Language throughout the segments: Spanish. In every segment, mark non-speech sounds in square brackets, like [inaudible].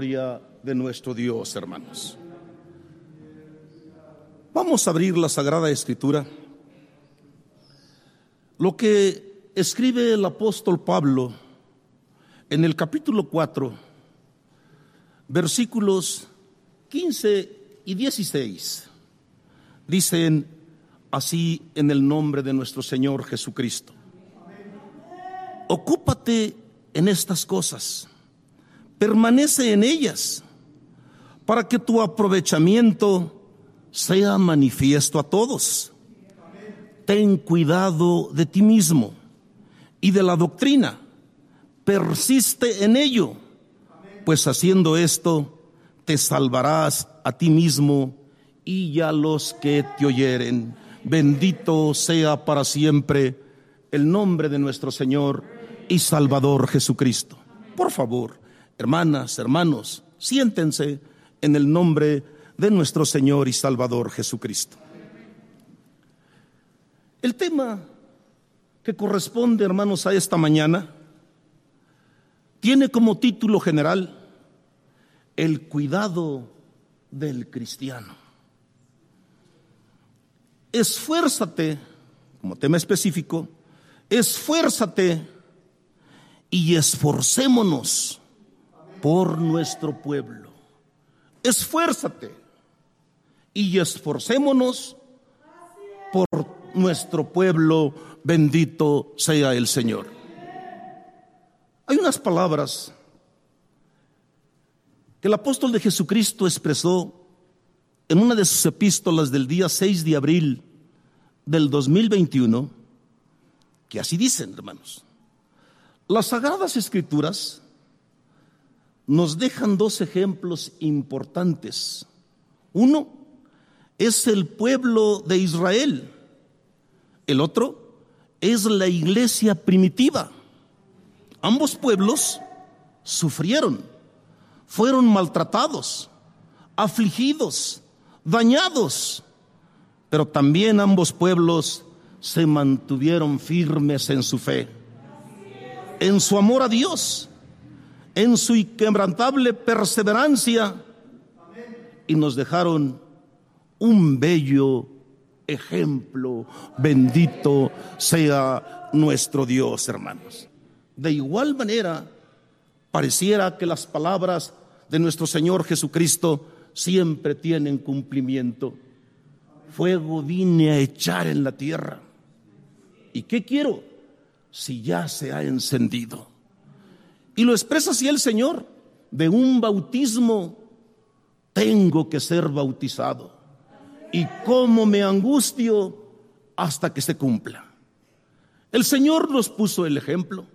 de nuestro Dios, hermanos. Vamos a abrir la Sagrada Escritura. Lo que escribe el apóstol Pablo en el capítulo 4, versículos 15 y 16, dicen así en el nombre de nuestro Señor Jesucristo. Ocúpate en estas cosas permanece en ellas, para que tu aprovechamiento sea manifiesto a todos. Ten cuidado de ti mismo y de la doctrina. Persiste en ello, pues haciendo esto te salvarás a ti mismo y a los que te oyeren. Bendito sea para siempre el nombre de nuestro Señor y Salvador Jesucristo. Por favor, Hermanas, hermanos, siéntense en el nombre de nuestro Señor y Salvador Jesucristo. El tema que corresponde, hermanos, a esta mañana tiene como título general El cuidado del cristiano. Esfuérzate, como tema específico, esfuérzate y esforcémonos por nuestro pueblo. Esfuérzate y esforcémonos por nuestro pueblo. Bendito sea el Señor. Hay unas palabras que el apóstol de Jesucristo expresó en una de sus epístolas del día 6 de abril del 2021, que así dicen, hermanos. Las sagradas escrituras nos dejan dos ejemplos importantes. Uno es el pueblo de Israel, el otro es la iglesia primitiva. Ambos pueblos sufrieron, fueron maltratados, afligidos, dañados, pero también ambos pueblos se mantuvieron firmes en su fe, en su amor a Dios en su inquebrantable perseverancia y nos dejaron un bello ejemplo. Bendito sea nuestro Dios, hermanos. De igual manera, pareciera que las palabras de nuestro Señor Jesucristo siempre tienen cumplimiento. Fuego vine a echar en la tierra. ¿Y qué quiero? Si ya se ha encendido. Y lo expresa así el Señor, de un bautismo tengo que ser bautizado. Y cómo me angustio hasta que se cumpla. El Señor nos puso el ejemplo.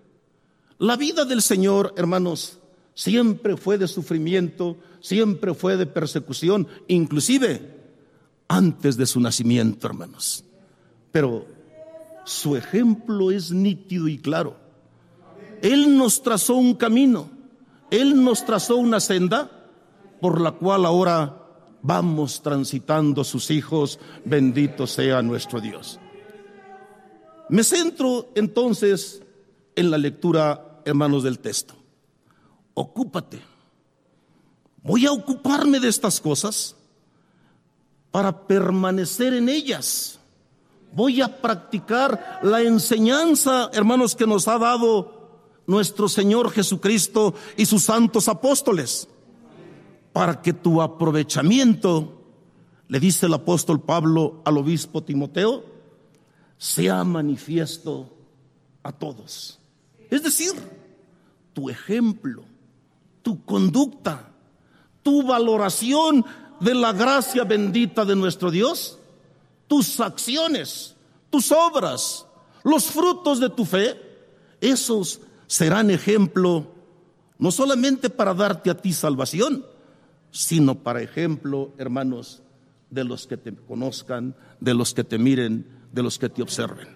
La vida del Señor, hermanos, siempre fue de sufrimiento, siempre fue de persecución, inclusive antes de su nacimiento, hermanos. Pero su ejemplo es nítido y claro. Él nos trazó un camino, Él nos trazó una senda por la cual ahora vamos transitando sus hijos, bendito sea nuestro Dios. Me centro entonces en la lectura, hermanos, del texto. Ocúpate. Voy a ocuparme de estas cosas para permanecer en ellas. Voy a practicar la enseñanza, hermanos, que nos ha dado nuestro Señor Jesucristo y sus santos apóstoles, para que tu aprovechamiento, le dice el apóstol Pablo al obispo Timoteo, sea manifiesto a todos. Es decir, tu ejemplo, tu conducta, tu valoración de la gracia bendita de nuestro Dios, tus acciones, tus obras, los frutos de tu fe, esos serán ejemplo no solamente para darte a ti salvación, sino para ejemplo, hermanos, de los que te conozcan, de los que te miren, de los que te observen.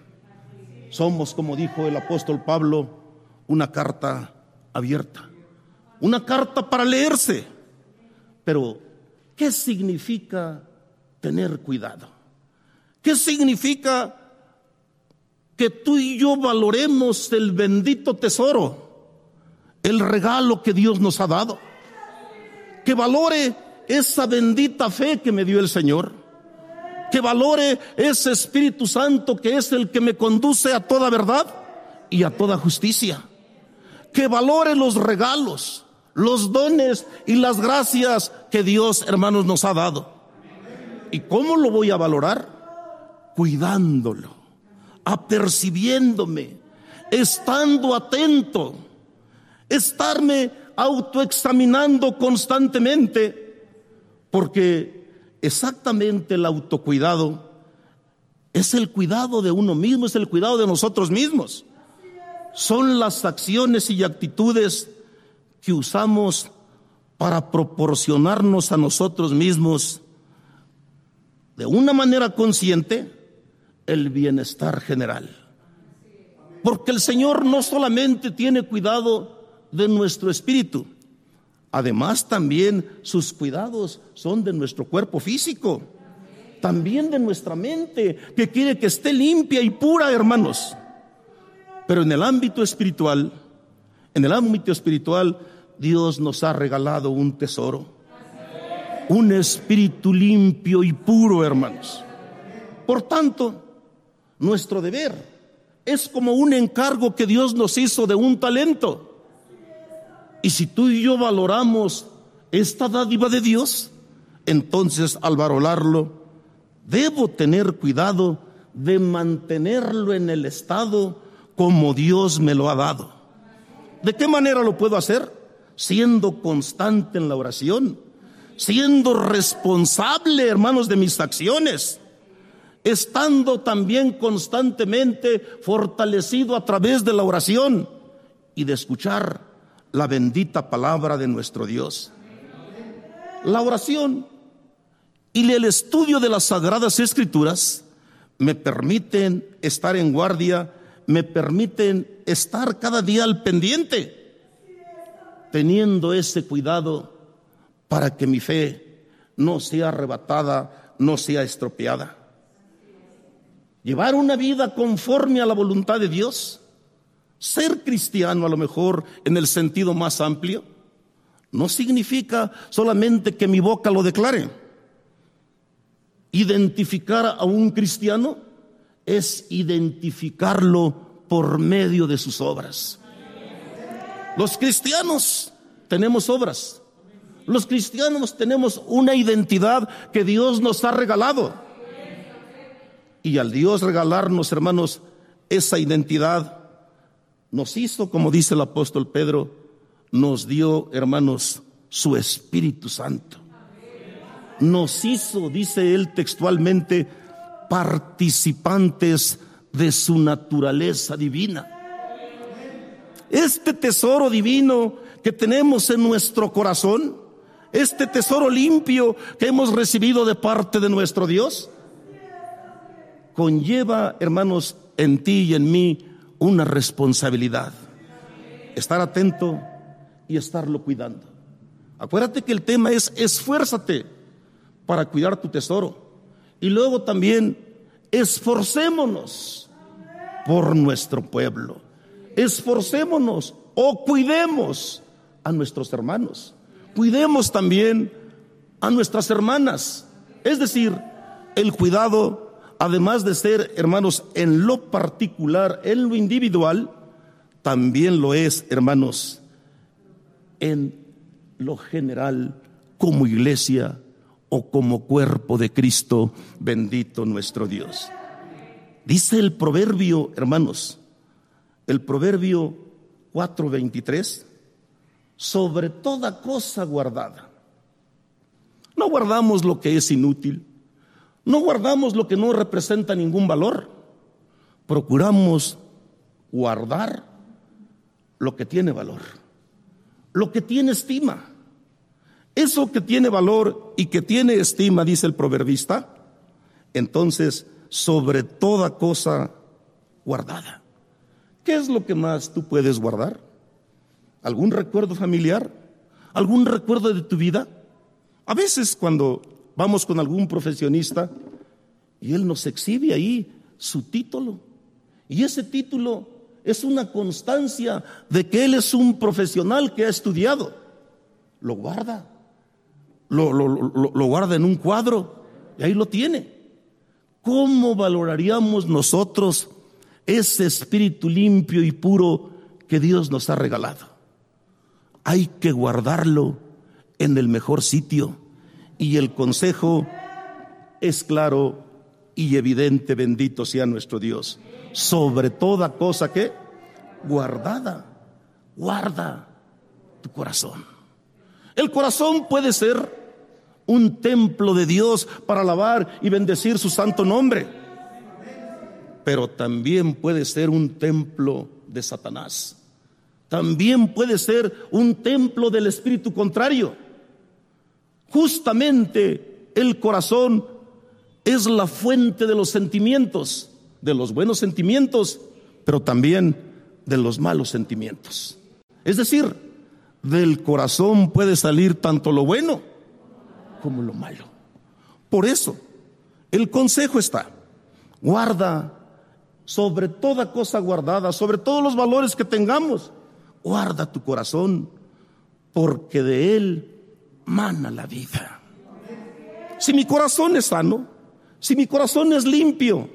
Somos, como dijo el apóstol Pablo, una carta abierta, una carta para leerse. Pero, ¿qué significa tener cuidado? ¿Qué significa que tú y yo valoremos el bendito tesoro, el regalo que Dios nos ha dado. que valore esa bendita fe que me dio el Señor, que valore ese Espíritu Santo que es el que me conduce a toda verdad y a toda justicia, que valore los regalos, los dones y las gracias que Dios, hermanos, nos ha dado. ¿Y cómo lo voy a valorar? Cuidándolo, apercibiéndome, estando atento, estarme autoexaminando constantemente, porque exactamente el autocuidado es el cuidado de uno mismo, es el cuidado de nosotros mismos. Son las acciones y actitudes que usamos para proporcionarnos a nosotros mismos de una manera consciente el bienestar general. Porque el Señor no solamente tiene cuidado de nuestro espíritu, además también sus cuidados son de nuestro cuerpo físico, también de nuestra mente, que quiere que esté limpia y pura, hermanos. Pero en el ámbito espiritual, en el ámbito espiritual, Dios nos ha regalado un tesoro un espíritu limpio y puro, hermanos. Por tanto, nuestro deber es como un encargo que Dios nos hizo de un talento. Y si tú y yo valoramos esta dádiva de Dios, entonces al valorarlo, debo tener cuidado de mantenerlo en el estado como Dios me lo ha dado. ¿De qué manera lo puedo hacer? Siendo constante en la oración siendo responsable, hermanos, de mis acciones, estando también constantemente fortalecido a través de la oración y de escuchar la bendita palabra de nuestro Dios. La oración y el estudio de las sagradas escrituras me permiten estar en guardia, me permiten estar cada día al pendiente, teniendo ese cuidado para que mi fe no sea arrebatada, no sea estropeada. Llevar una vida conforme a la voluntad de Dios, ser cristiano a lo mejor en el sentido más amplio, no significa solamente que mi boca lo declare. Identificar a un cristiano es identificarlo por medio de sus obras. Los cristianos tenemos obras. Los cristianos tenemos una identidad que Dios nos ha regalado. Y al Dios regalarnos, hermanos, esa identidad, nos hizo, como dice el apóstol Pedro, nos dio, hermanos, su Espíritu Santo. Nos hizo, dice él textualmente, participantes de su naturaleza divina. Este tesoro divino que tenemos en nuestro corazón, este tesoro limpio que hemos recibido de parte de nuestro Dios, conlleva, hermanos, en ti y en mí una responsabilidad. Estar atento y estarlo cuidando. Acuérdate que el tema es esfuérzate para cuidar tu tesoro. Y luego también esforcémonos por nuestro pueblo. Esforcémonos o cuidemos a nuestros hermanos cuidemos también a nuestras hermanas. Es decir, el cuidado, además de ser, hermanos, en lo particular, en lo individual, también lo es, hermanos, en lo general, como iglesia o como cuerpo de Cristo, bendito nuestro Dios. Dice el proverbio, hermanos, el proverbio 4:23, sobre toda cosa guardada. No guardamos lo que es inútil, no guardamos lo que no representa ningún valor, procuramos guardar lo que tiene valor, lo que tiene estima. Eso que tiene valor y que tiene estima, dice el proverbista, entonces sobre toda cosa guardada. ¿Qué es lo que más tú puedes guardar? ¿Algún recuerdo familiar? ¿Algún recuerdo de tu vida? A veces cuando vamos con algún profesionista y él nos exhibe ahí su título. Y ese título es una constancia de que él es un profesional que ha estudiado. Lo guarda. lo, lo guarda en un cuadro y ahí lo tiene. ¿Cómo valoraríamos nosotros ese espíritu limpio y puro que Dios nos ha regalado? Hay que guardarlo en el mejor sitio y el consejo es claro y evidente, bendito sea nuestro Dios. Sobre toda cosa que guardada, guarda tu corazón. El corazón puede ser un templo de Dios para alabar y bendecir su santo nombre, pero también puede ser un templo de Satanás. También puede ser un templo del espíritu contrario. Justamente el corazón es la fuente de los sentimientos, de los buenos sentimientos, pero también de los malos sentimientos. Es decir, del corazón puede salir tanto lo bueno como lo malo. Por eso, el consejo está, guarda sobre toda cosa guardada, sobre todos los valores que tengamos, guarda tu corazón, porque de él mana la vida. Si mi corazón es sano, si mi corazón es limpio,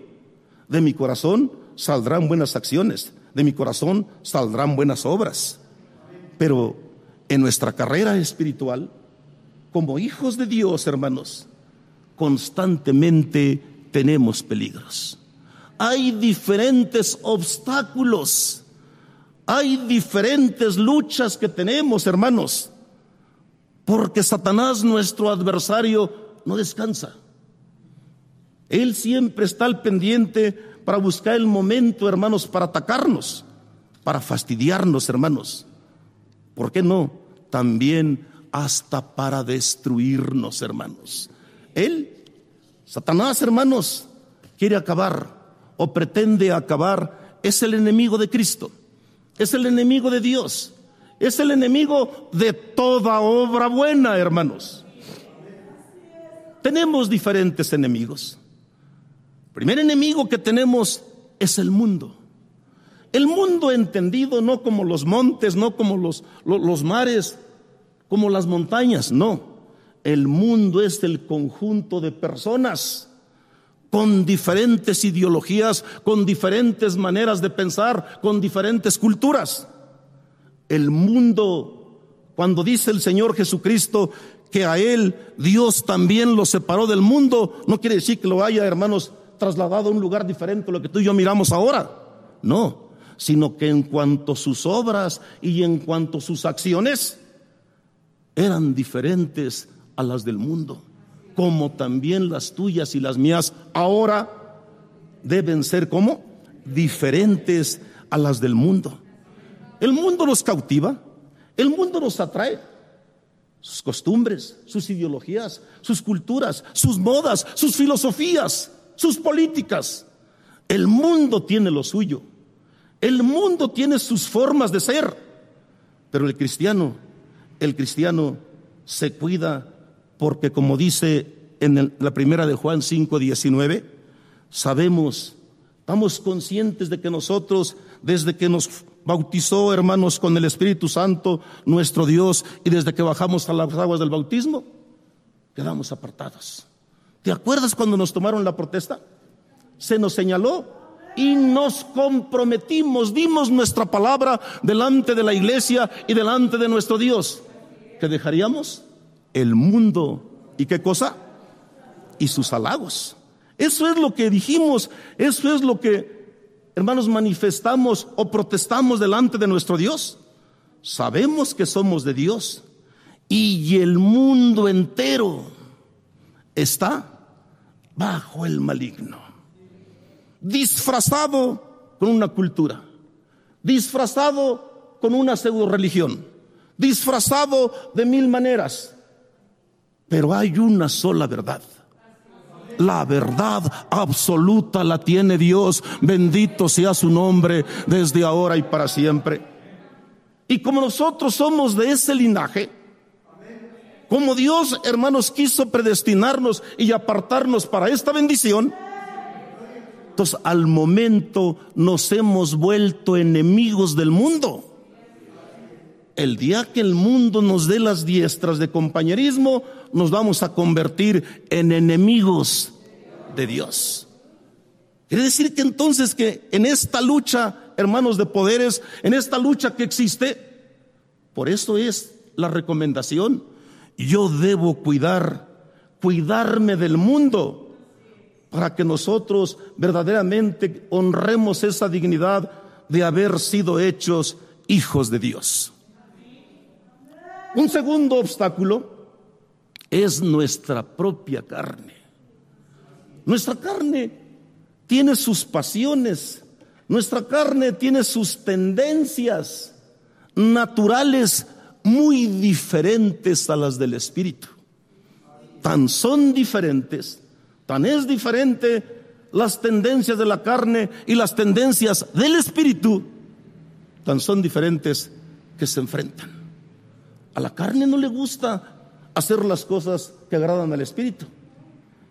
de mi corazón saldrán buenas acciones, de mi corazón saldrán buenas obras. Pero en nuestra carrera espiritual, como hijos de Dios, hermanos, constantemente tenemos peligros. Hay diferentes obstáculos, hay diferentes luchas que tenemos, hermanos, porque Satanás, nuestro adversario, no descansa. Él siempre está al pendiente para buscar el momento, hermanos, para atacarnos, para fastidiarnos, hermanos. ¿Por qué no? También hasta para destruirnos, hermanos. Él, Satanás, hermanos, quiere acabar o pretende acabar. Es el enemigo de Cristo. Es el enemigo de Dios. Es el enemigo de toda obra buena, hermanos. Tenemos diferentes enemigos primer enemigo que tenemos es el mundo. El mundo entendido no como los montes, no como los, los, mares, como las montañas, no. El mundo es el conjunto de personas con diferentes ideologías, con diferentes maneras de pensar, con diferentes culturas. El mundo, cuando dice el Señor Jesucristo que a Él Dios también lo separó del mundo, no quiere decir que lo haya, hermanos, trasladado a un lugar diferente a lo que tú y yo miramos ahora. No, sino que en cuanto a sus obras y en cuanto a sus acciones eran diferentes a las del mundo, como también las tuyas y las mías ahora deben ser como diferentes a las del mundo. El mundo nos cautiva, el mundo nos atrae, sus costumbres, sus ideologías, sus culturas, sus modas, sus filosofías sus políticas. El mundo tiene lo suyo. El mundo tiene sus formas de ser. Pero el cristiano, el cristiano se cuida porque como dice en la primera de Juan 5, 19, sabemos, estamos conscientes de que nosotros, desde que nos bautizó, hermanos, con el Espíritu Santo, nuestro Dios, y desde que bajamos a las aguas del bautismo, quedamos apartados. ¿Te acuerdas cuando nos tomaron la protesta? Se nos señaló y nos comprometimos, dimos nuestra palabra delante de la iglesia y delante de nuestro Dios, que dejaríamos el mundo y qué cosa? Y sus halagos. Eso es lo que dijimos, eso es lo que, hermanos, manifestamos o protestamos delante de nuestro Dios. Sabemos que somos de Dios. Y el mundo entero está bajo el maligno, disfrazado con una cultura, disfrazado con una pseudo religión, disfrazado de mil maneras, pero hay una sola verdad. La verdad absoluta la tiene Dios, bendito sea su nombre desde ahora y para siempre. Y como nosotros somos de ese linaje, como Dios, hermanos, quiso predestinarnos y apartarnos para esta bendición, entonces al momento nos hemos vuelto enemigos del mundo. el día que el mundo nos dé las diestras de compañerismo, nos vamos a convertir en enemigos de Dios. Quiere decir que entonces que en esta lucha, hermanos de poderes, en esta lucha que existe, por eso es la recomendación, yo debo cuidar, cuidarme del mundo, para que nosotros verdaderamente honremos esa dignidad de haber sido hechos hijos de Dios. Un segundo obstáculo es nuestra propia carne. Nuestra carne tiene sus pasiones, nuestra carne tiene sus tendencias naturales muy diferentes a las del Espíritu. Tan son diferentes, tan es diferente las tendencias de la carne y las tendencias del Espíritu, tan son diferentes que se enfrentan. A la carne no le gusta hacer las cosas que agradan al Espíritu.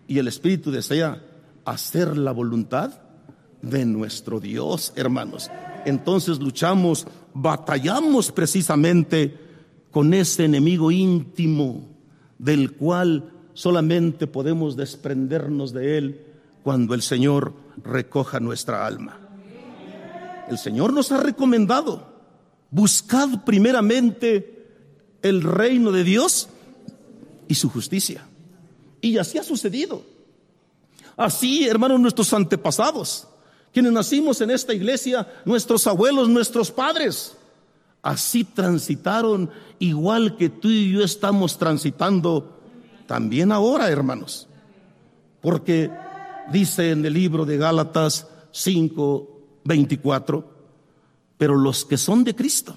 Y el Espíritu desea hacer la voluntad de nuestro Dios, hermanos. Entonces luchamos, batallamos precisamente con ese enemigo íntimo del cual solamente podemos desprendernos de él cuando el Señor recoja nuestra alma. El Señor nos ha recomendado, buscad primeramente el reino de Dios y su justicia. Y así ha sucedido. Así, hermanos, nuestros antepasados, quienes nacimos en esta iglesia, nuestros abuelos, nuestros padres, así transitaron igual que tú y yo estamos transitando también ahora, hermanos. Porque dice en el libro de Gálatas 5, 24, pero los que son de Cristo,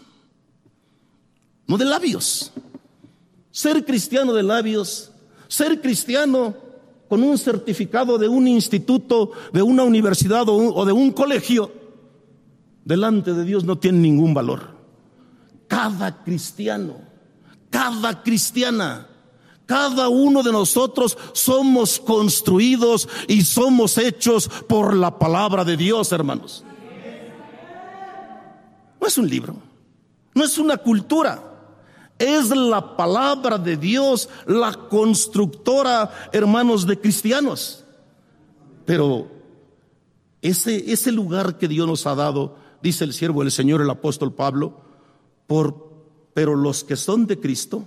no de labios. Ser cristiano de labios, ser cristiano con un certificado de un instituto, de una universidad o, de un colegio, delante de Dios no tiene ningún valor. Cada cristiano, cada cristiana, cada uno de nosotros somos construidos y somos hechos por la palabra de Dios, hermanos. No es un libro, no es una cultura. Es la palabra de Dios la constructora, hermanos, de cristianos. Pero ese, ese lugar que Dios nos ha dado, dice el siervo del Señor, el apóstol Pablo, por, pero los que son de Cristo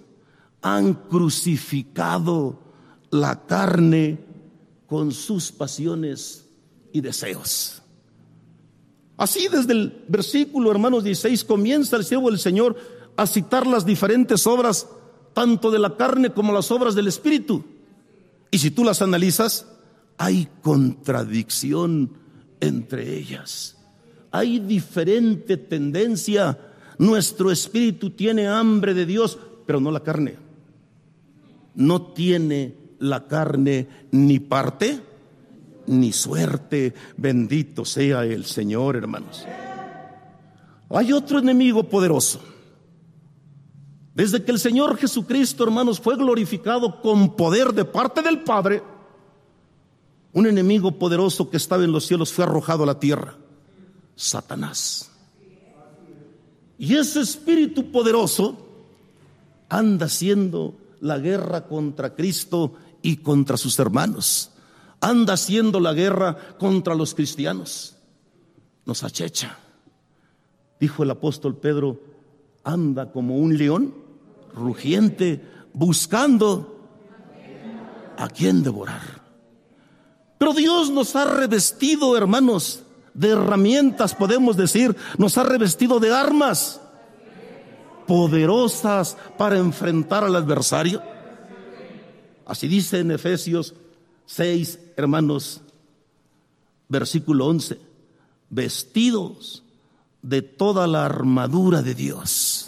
han crucificado la carne con sus pasiones y deseos. Así desde el versículo, hermanos 16, comienza el siervo del Señor a citar las diferentes obras, tanto de la carne como las obras del Espíritu. Y si tú las analizas, hay contradicción entre ellas. Hay diferente tendencia. Nuestro espíritu tiene hambre de Dios, pero no la carne. No tiene la carne ni parte ni suerte. Bendito sea el Señor, hermanos. Hay otro enemigo poderoso desde que el Señor Jesucristo, hermanos, fue glorificado con poder de parte del Padre, un enemigo poderoso que estaba en los cielos fue arrojado a la tierra, Satanás. Y ese espíritu poderoso anda haciendo la guerra contra Cristo y contra sus hermanos. Anda haciendo la guerra contra los cristianos. Nos achecha. Dijo el apóstol Pedro, anda como un león rugiente buscando a quien devorar. Pero Dios nos ha revestido, hermanos, de herramientas, podemos decir, nos ha revestido de armas poderosas para enfrentar al adversario. Así dice en Efesios 6, hermanos, versículo 11, vestidos de toda la armadura de Dios.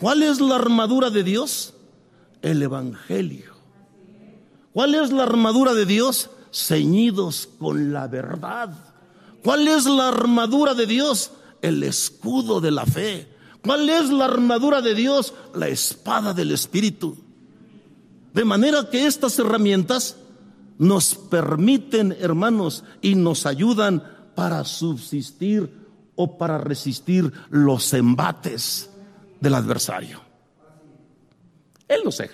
¿Cuál es la armadura de Dios? El Evangelio. ¿Cuál es la armadura de Dios? Ceñidos con la verdad. ¿Cuál es la armadura de Dios? El escudo de la fe. ¿Cuál es la armadura de Dios? La espada del Espíritu. De manera que estas herramientas nos permiten, hermanos, y nos ayudan para subsistir o para resistir los embates del adversario. Él lo sé.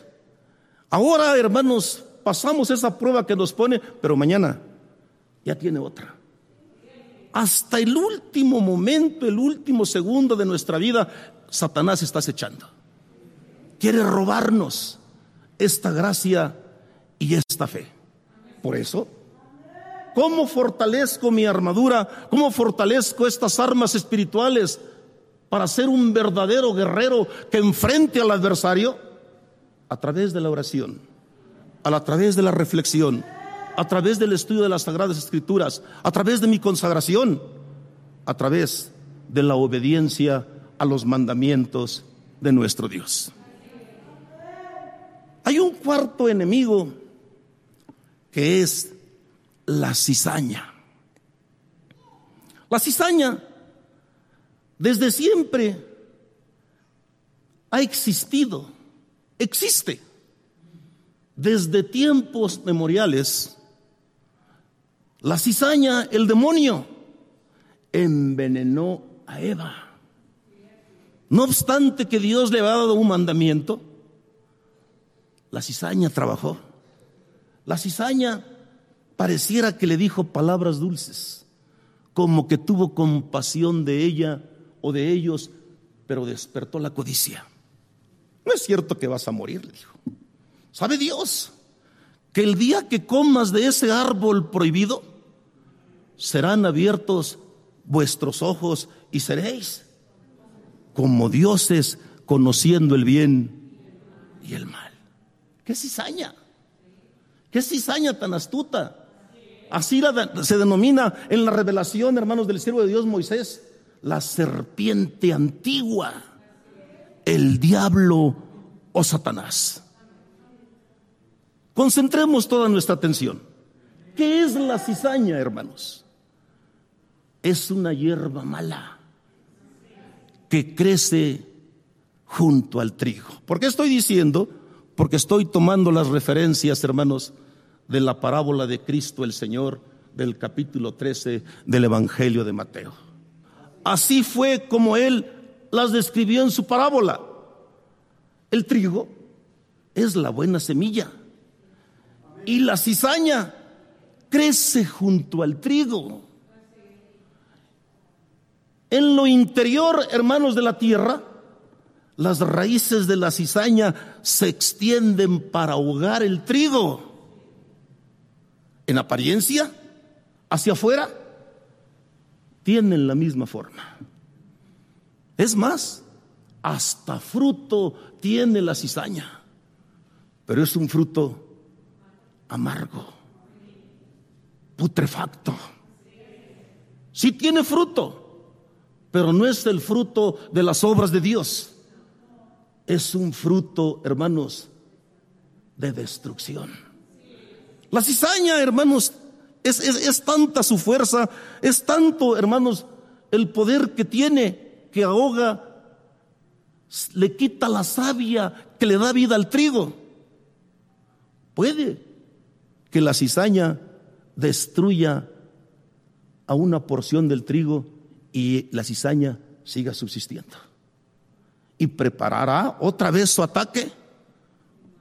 Ahora, hermanos, pasamos esa prueba que nos pone, pero mañana ya tiene otra. Hasta el último momento, el último segundo de nuestra vida, Satanás está acechando. Quiere robarnos esta gracia y esta fe. Por eso, ¿cómo fortalezco mi armadura? ¿Cómo fortalezco estas armas espirituales para ser un verdadero guerrero que enfrente al adversario? A través de la oración, a través de la reflexión, a través del estudio de las Sagradas Escrituras, a través de mi consagración, a través de la obediencia a los mandamientos de nuestro Dios. Hay un cuarto enemigo que es la cizaña. La cizaña desde siempre ha existido, existe. Desde tiempos memoriales, la cizaña, el demonio, envenenó a Eva. No obstante que Dios le había dado un mandamiento, la cizaña trabajó. La cizaña pareciera que le dijo palabras dulces, como que tuvo compasión de ella o de ellos, pero despertó la codicia. No es cierto que vas a morir, le dijo. ¿Sabe Dios que el día que comas de ese árbol prohibido, serán abiertos vuestros ojos y seréis como dioses conociendo el bien y el mal? ¿Qué cizaña? ¿Qué cizaña tan astuta? Así se denomina en la revelación, hermanos del siervo de Dios Moisés, la serpiente antigua, el diablo o Satanás. Concentremos toda nuestra atención. ¿Qué es la cizaña, hermanos? Es una hierba mala que crece junto al trigo. ¿Por qué estoy diciendo? Porque estoy tomando las referencias, hermanos, de la parábola de Cristo el Señor del capítulo 13 del Evangelio de Mateo. Así fue como él las describió en su parábola. El trigo es la buena semilla y la cizaña crece junto al trigo. En lo interior, hermanos de la tierra, las raíces de la cizaña se extienden para ahogar el trigo. En apariencia, hacia afuera, tienen la misma forma. Es más, hasta fruto tiene la cizaña, pero es un fruto amargo, putrefacto. Sí tiene fruto, pero no es el fruto de las obras de Dios. Es un fruto, hermanos, de destrucción. La cizaña, hermanos, es, tanta su fuerza, es tanto, hermanos, el poder que tiene que ahoga, le quita la savia que le da vida al trigo. Puede que la cizaña destruya a una porción del trigo y la cizaña siga subsistiendo. Y preparará otra vez su ataque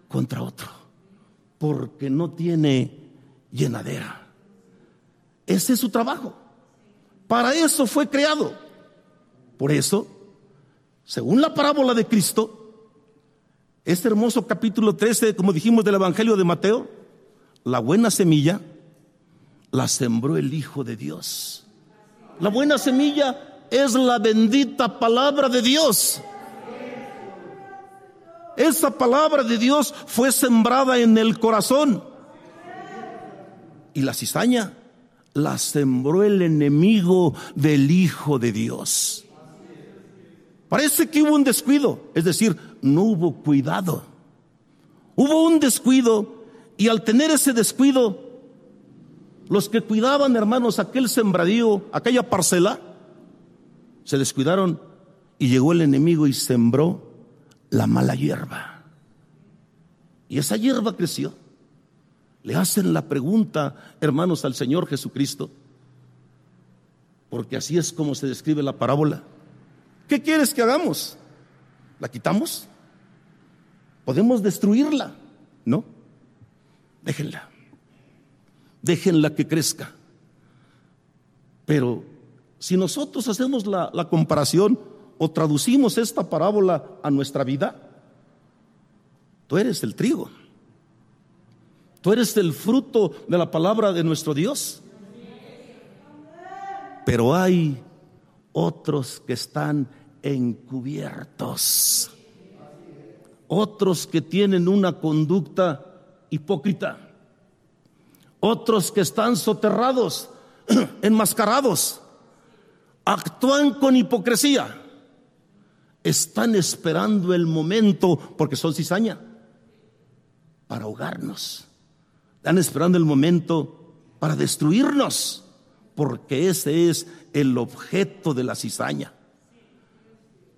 contra otro, porque no tiene llenadera. Ese es su trabajo. Para eso fue creado. Por eso, según la parábola de Cristo, este hermoso capítulo 13, como dijimos del Evangelio de Mateo, la buena semilla la sembró el Hijo de Dios. La buena semilla es la bendita palabra de Dios. Esa palabra de Dios fue sembrada en el corazón. Y la cizaña la sembró el enemigo del Hijo de Dios. Parece que hubo un descuido, es decir, no hubo cuidado. Hubo un descuido y al tener ese descuido, los que cuidaban, hermanos, aquel sembradío, aquella parcela, se descuidaron y llegó el enemigo y sembró la mala hierba. Y esa hierba creció le hacen la pregunta, hermanos, al Señor Jesucristo, porque así es como se describe la parábola. ¿Qué quieres que hagamos? ¿La quitamos? ¿Podemos destruirla? No. Déjenla. Déjenla que crezca. Pero si nosotros hacemos la, la comparación o traducimos esta parábola a nuestra vida, tú eres el trigo. Tú eres el fruto de la palabra de nuestro Dios. Pero hay otros que están encubiertos. Otros que tienen una conducta hipócrita. Otros que están soterrados, [clears throat] enmascarados. Actúan con hipocresía. Están esperando el momento, porque son cizaña, para ahogarnos. Están esperando el momento para destruirnos, porque ese es el objeto de la cizaña.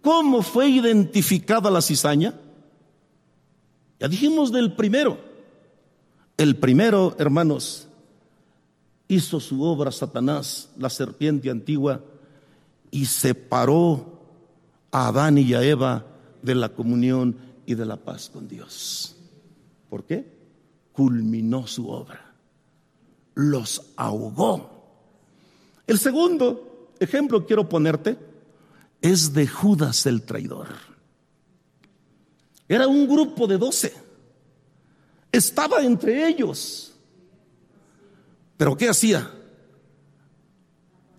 ¿Cómo fue identificada la cizaña? Ya dijimos del primero. El primero, hermanos, hizo su obra Satanás, la serpiente antigua, y separó a Adán y a Eva de la comunión y de la paz con Dios. ¿Por qué? Culminó su obra, los ahogó. El segundo ejemplo quiero ponerte es de Judas el traidor. Era un grupo de doce. Estaba entre ellos. Pero ¿qué hacía?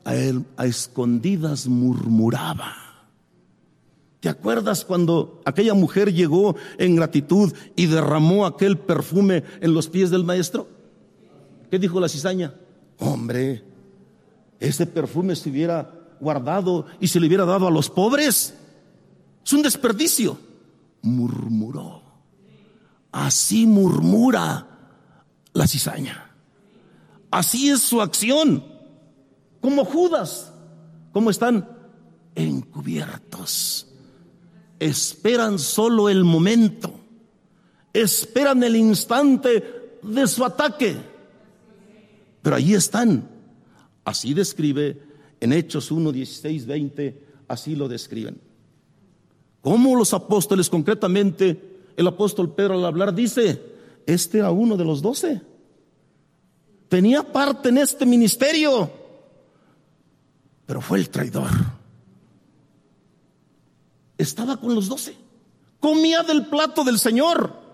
A él a escondidas murmuraba. ¿Te acuerdas cuando aquella mujer llegó en gratitud y derramó aquel perfume en los pies del maestro? ¿Qué dijo la cizaña? Hombre, ese perfume se hubiera guardado y se le hubiera dado a los pobres. Es un desperdicio. Murmuró. Así murmura la cizaña. Así es su acción. Como Judas. ¿Cómo están? Encubiertos esperan solo el momento, esperan el instante de su ataque. Pero allí están. Así describe en Hechos 1, 16, 20, así lo describen. Como los apóstoles, concretamente, el apóstol Pedro al hablar dice, este era uno de los doce. Tenía parte en este ministerio, pero fue el traidor estaba con los doce. Comía del plato del Señor.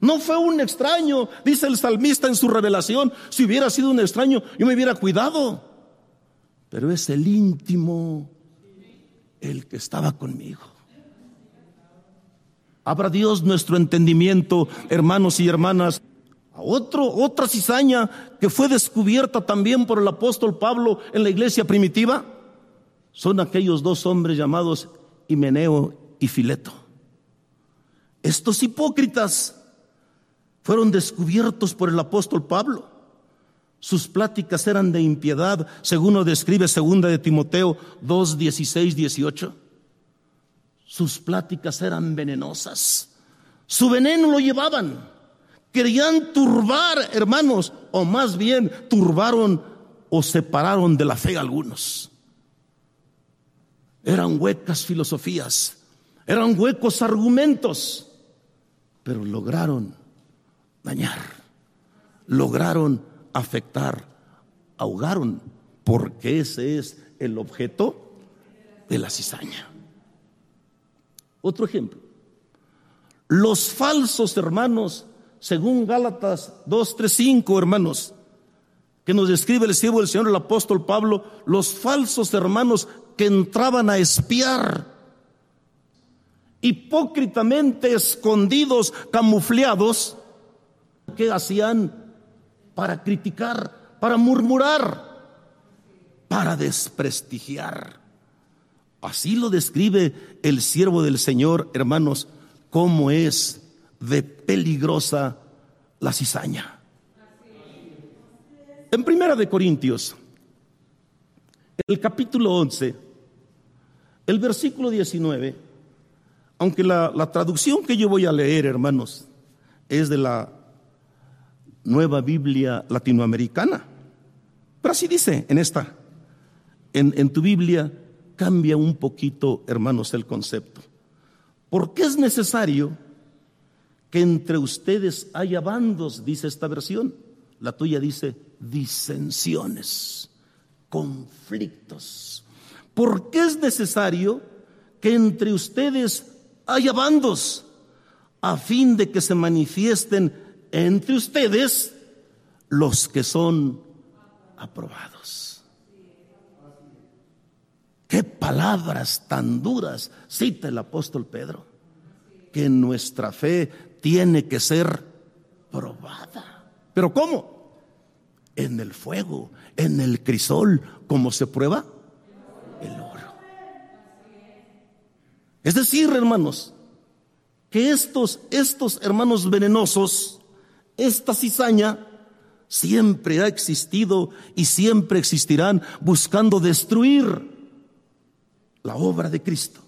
No fue un extraño, dice el salmista en su revelación. Si hubiera sido un extraño, yo me hubiera cuidado. Pero es el íntimo el que estaba conmigo. Abra Dios nuestro entendimiento, hermanos y hermanas. A otro, otra cizaña que fue descubierta también por el apóstol Pablo en la iglesia primitiva son aquellos dos hombres llamados Himeneo y Fileto. Estos hipócritas fueron descubiertos por el apóstol Pablo. Sus pláticas eran de impiedad, según lo describe segunda de Timoteo 2, 16, 18. Sus pláticas eran venenosas. Su veneno lo llevaban. Querían turbar, hermanos, o más bien turbaron o separaron de la fe a algunos. Eran huecas filosofías, eran huecos argumentos, pero lograron dañar, lograron afectar, ahogaron, porque ese es el objeto de la cizaña. Otro ejemplo, los falsos hermanos, según Gálatas 2, 3, 5, hermanos, que nos describe el siervo del Señor, el apóstol Pablo, los falsos hermanos que entraban a espiar, hipócritamente escondidos, camufleados, ¿qué hacían? Para criticar, para murmurar, para desprestigiar. Así lo describe el siervo del Señor, hermanos, cómo es de peligrosa la cizaña. En Primera de Corintios, el capítulo 11, el versículo 19, aunque la, traducción que yo voy a leer, hermanos, es de la nueva Biblia latinoamericana, pero así dice en esta, en, en tu Biblia cambia un poquito, hermanos, el concepto. Porque es necesario que entre ustedes haya bandos, dice esta versión. La tuya dice disensiones, conflictos. Porque es necesario que entre ustedes haya bandos a fin de que se manifiesten entre ustedes los que son aprobados. Qué palabras tan duras cita el apóstol Pedro, que nuestra fe tiene que ser probada. ¿Pero cómo? En el fuego, en el crisol, ¿cómo se prueba? El oro. Es decir, hermanos, que estos, estos hermanos venenosos, esta cizaña, siempre ha existido y siempre existirán buscando destruir la obra de Cristo.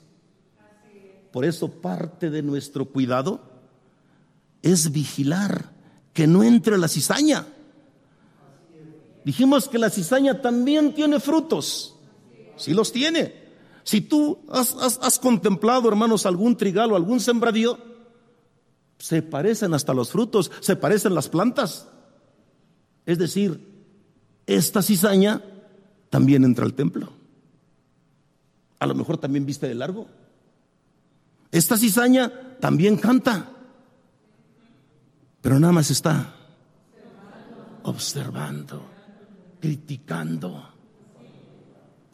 Por eso parte de nuestro cuidado es vigilar que no entre la cizaña. Dijimos que la cizaña también tiene frutos. Sí los tiene. Si tú has, contemplado, hermanos, algún trigal o algún sembradío, se parecen hasta los frutos, se parecen las plantas. Es decir, esta cizaña también entra al templo. A lo mejor también viste de largo. Esta cizaña también canta pero nada más está observando, criticando,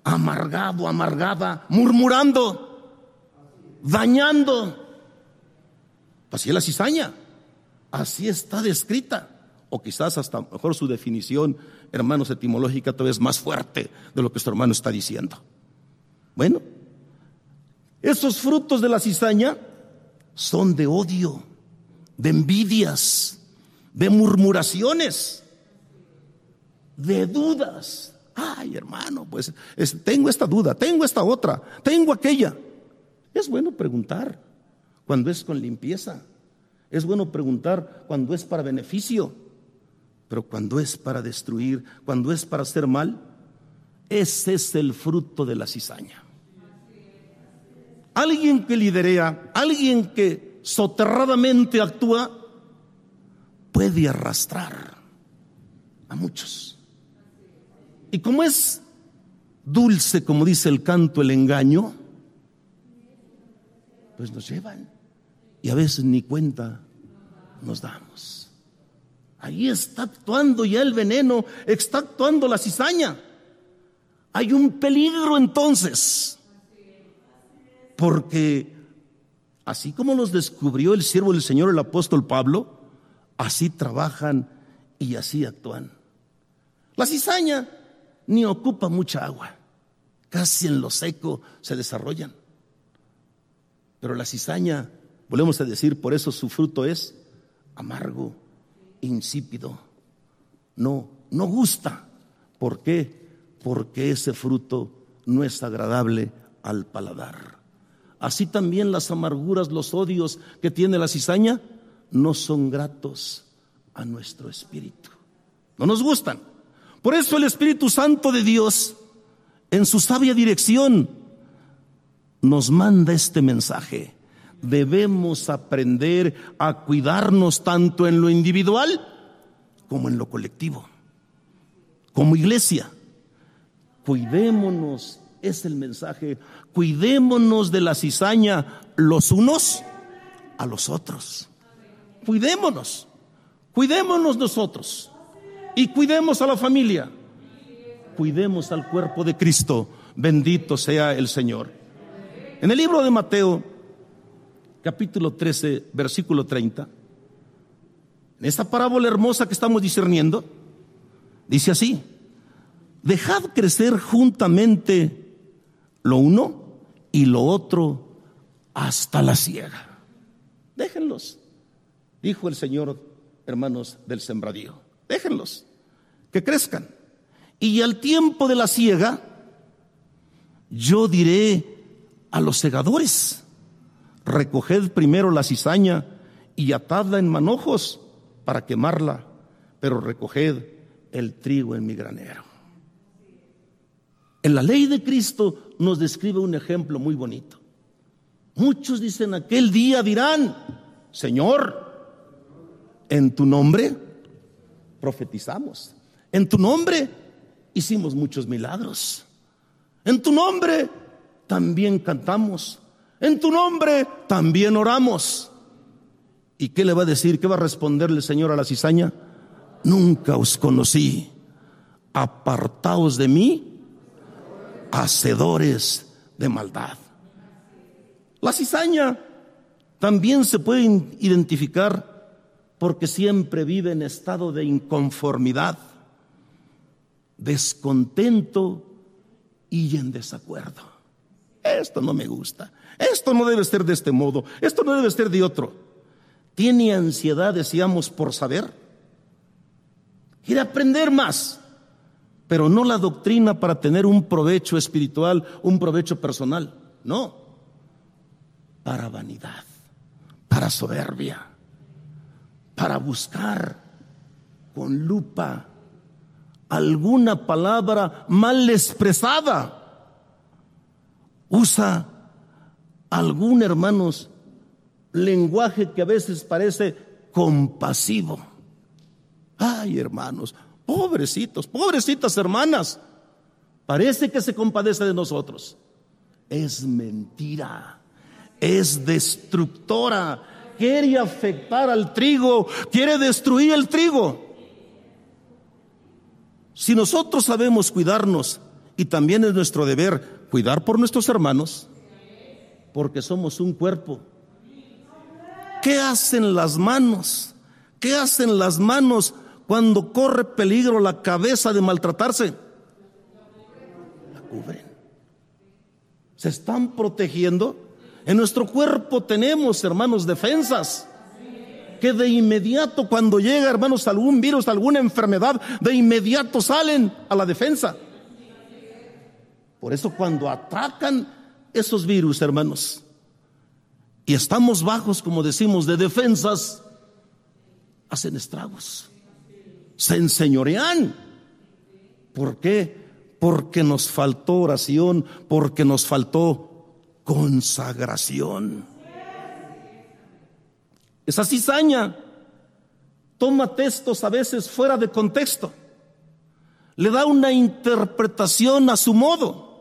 amargado, amargada, murmurando, dañando. Así es la cizaña, así está descrita. O quizás hasta mejor su definición, hermanos, etimológica todavía es más fuerte de lo que su hermano está diciendo. Bueno, esos frutos de la cizaña son de odio de envidias, de murmuraciones, de dudas. Ay, hermano, pues tengo esta duda, tengo esta otra, tengo aquella. Es bueno preguntar cuando es con limpieza. Es bueno preguntar cuando es para beneficio. Pero cuando es para destruir, cuando es para hacer mal, ese es el fruto de la cizaña. Alguien que liderea, alguien que soterradamente actúa, puede arrastrar a muchos. Y como es dulce, como dice el canto, el engaño, pues nos llevan. Y a veces ni cuenta nos damos. Ahí está actuando ya el veneno, está actuando la cizaña. Hay un peligro entonces, porque Así como los descubrió el siervo del Señor, el apóstol Pablo, así trabajan y así actúan. La cizaña ni ocupa mucha agua, casi en lo seco se desarrollan. Pero la cizaña, volvemos a decir, por eso su fruto es amargo, insípido. No, no gusta. ¿Por qué? Porque ese fruto no es agradable al paladar. Así también las amarguras, los odios que tiene la cizaña no son gratos a nuestro espíritu. No nos gustan. Por eso el Espíritu Santo de Dios, en su sabia dirección, nos manda este mensaje. Debemos aprender a cuidarnos tanto en lo individual como en lo colectivo. Como iglesia, cuidémonos es el mensaje. Cuidémonos de la cizaña los unos a los otros. Cuidémonos. Cuidémonos nosotros. Y cuidemos a la familia. Cuidemos al cuerpo de Cristo. Bendito sea el Señor. En el libro de Mateo, capítulo 13, versículo 30, en esta parábola hermosa que estamos discerniendo, dice así, dejad crecer juntamente lo uno y lo otro hasta la ciega. Déjenlos, dijo el Señor, hermanos del sembradío. Déjenlos, que crezcan. Y al tiempo de la ciega, yo diré a los segadores, recoged primero la cizaña y atadla en manojos para quemarla, pero recoged el trigo en mi granero. En la ley de Cristo nos describe un ejemplo muy bonito. Muchos dicen, aquel día dirán, Señor, en tu nombre profetizamos, en tu nombre hicimos muchos milagros, en tu nombre también cantamos, en tu nombre también oramos. ¿Y qué le va a decir? ¿Qué va a responderle el Señor a la cizaña? Nunca os conocí. Apartaos de mí, hacedores de maldad. La cizaña también se puede identificar porque siempre vive en estado de inconformidad, descontento y en desacuerdo. Esto no me gusta. Esto no debe ser de este modo. Esto no debe ser de otro tiene ansiedad, decíamos, por saber. Quiere aprender más, pero no la doctrina para tener un provecho espiritual, un provecho personal. No, para vanidad, para soberbia, para buscar con lupa alguna palabra mal expresada. Usa algún, hermanos, lenguaje que a veces parece compasivo. Ay, hermanos, pobrecitos, pobrecitas hermanas, parece que se compadece de nosotros. Es mentira, es destructora, quiere afectar al trigo, quiere destruir el trigo. Si nosotros sabemos cuidarnos, y también es nuestro deber cuidar por nuestros hermanos, porque somos un cuerpo, ¿Qué hacen las manos? ¿Qué hacen las manos cuando corre peligro la cabeza de maltratarse? La cubren. Se están protegiendo. En nuestro cuerpo tenemos, hermanos, defensas que de inmediato cuando llega, hermanos, algún virus, alguna enfermedad, de inmediato salen a la defensa. Por eso cuando atacan esos virus, hermanos, y estamos bajos, como decimos, de defensas, hacen estragos, se enseñorean. ¿Por qué? Porque nos faltó oración, porque nos faltó consagración. Esa cizaña toma textos a veces fuera de contexto, le da una interpretación a su modo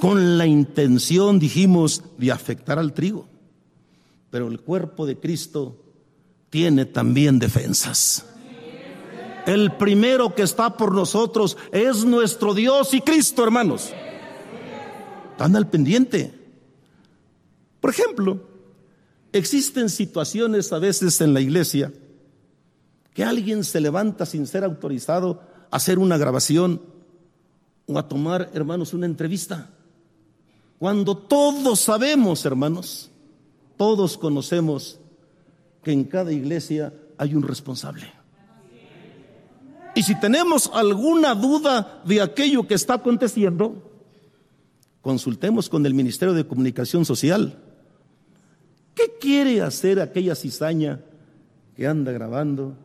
con la intención, dijimos, de afectar al trigo. Pero el cuerpo de Cristo tiene también defensas. El primero que está por nosotros es nuestro Dios y Cristo, hermanos. Están al pendiente. Por ejemplo, existen situaciones a veces en la iglesia que alguien se levanta sin ser autorizado a hacer una grabación o a tomar, hermanos, una entrevista. Cuando todos sabemos, hermanos, todos conocemos que en cada iglesia hay un responsable. Y si tenemos alguna duda de aquello que está aconteciendo, consultemos con el Ministerio de Comunicación Social. ¿Qué quiere hacer aquella cizaña que anda grabando,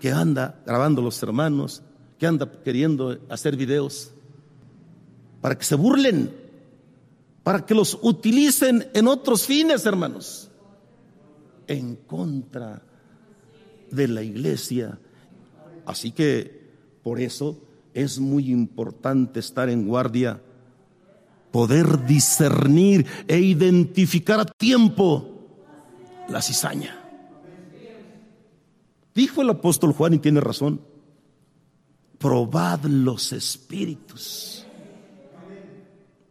que anda grabando los hermanos, que anda queriendo hacer videos? Para que se burlen para que los utilicen en otros fines, hermanos, en contra de la iglesia. Así que por eso es muy importante estar en guardia, poder discernir e identificar a tiempo la cizaña. Dijo el apóstol Juan y tiene razón, probad los espíritus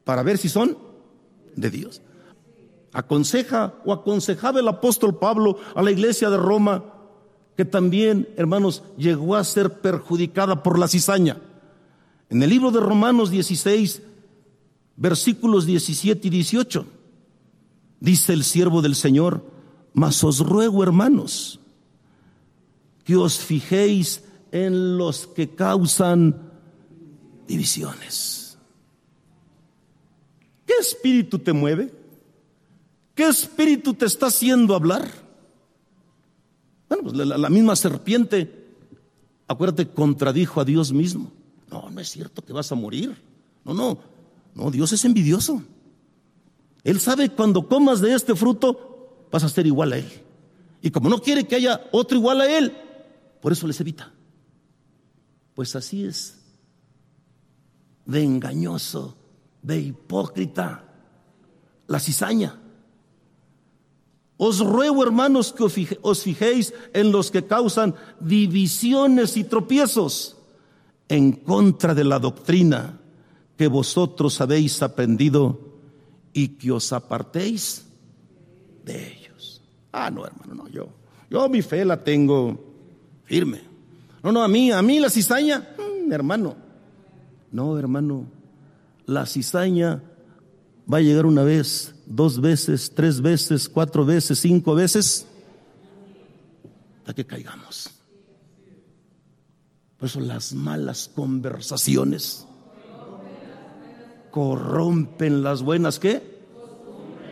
para ver si son de Dios. Aconseja o aconsejaba el apóstol Pablo a la iglesia de Roma que también, hermanos, llegó a ser perjudicada por la cizaña. En el libro de Romanos 16, versículos 17 y 18, dice el siervo del Señor, mas os ruego, hermanos, que os fijéis en los que causan divisiones. ¿Qué espíritu te mueve? ¿Qué espíritu te está haciendo hablar? Bueno, pues la, misma serpiente, acuérdate, contradijo a Dios mismo. No, no es cierto que vas a morir. No, no, no, Dios es envidioso. Él sabe cuando comas de este fruto vas a ser igual a Él. Y como no quiere que haya otro igual a Él, por eso les evita. Pues así es de engañoso, de hipócrita, la cizaña. Os ruego, hermanos, que os fijéis en los que causan divisiones y tropiezos en contra de la doctrina que vosotros habéis aprendido y que os apartéis de ellos. Ah, no, hermano, no, yo, yo mi fe la tengo firme. No, no, a mí, a mí la cizaña, mm, hermano. No, hermano, la cizaña va a llegar una vez, dos veces, tres veces, cuatro veces, cinco veces, hasta que caigamos. Por eso las malas conversaciones corrompen las buenas qué?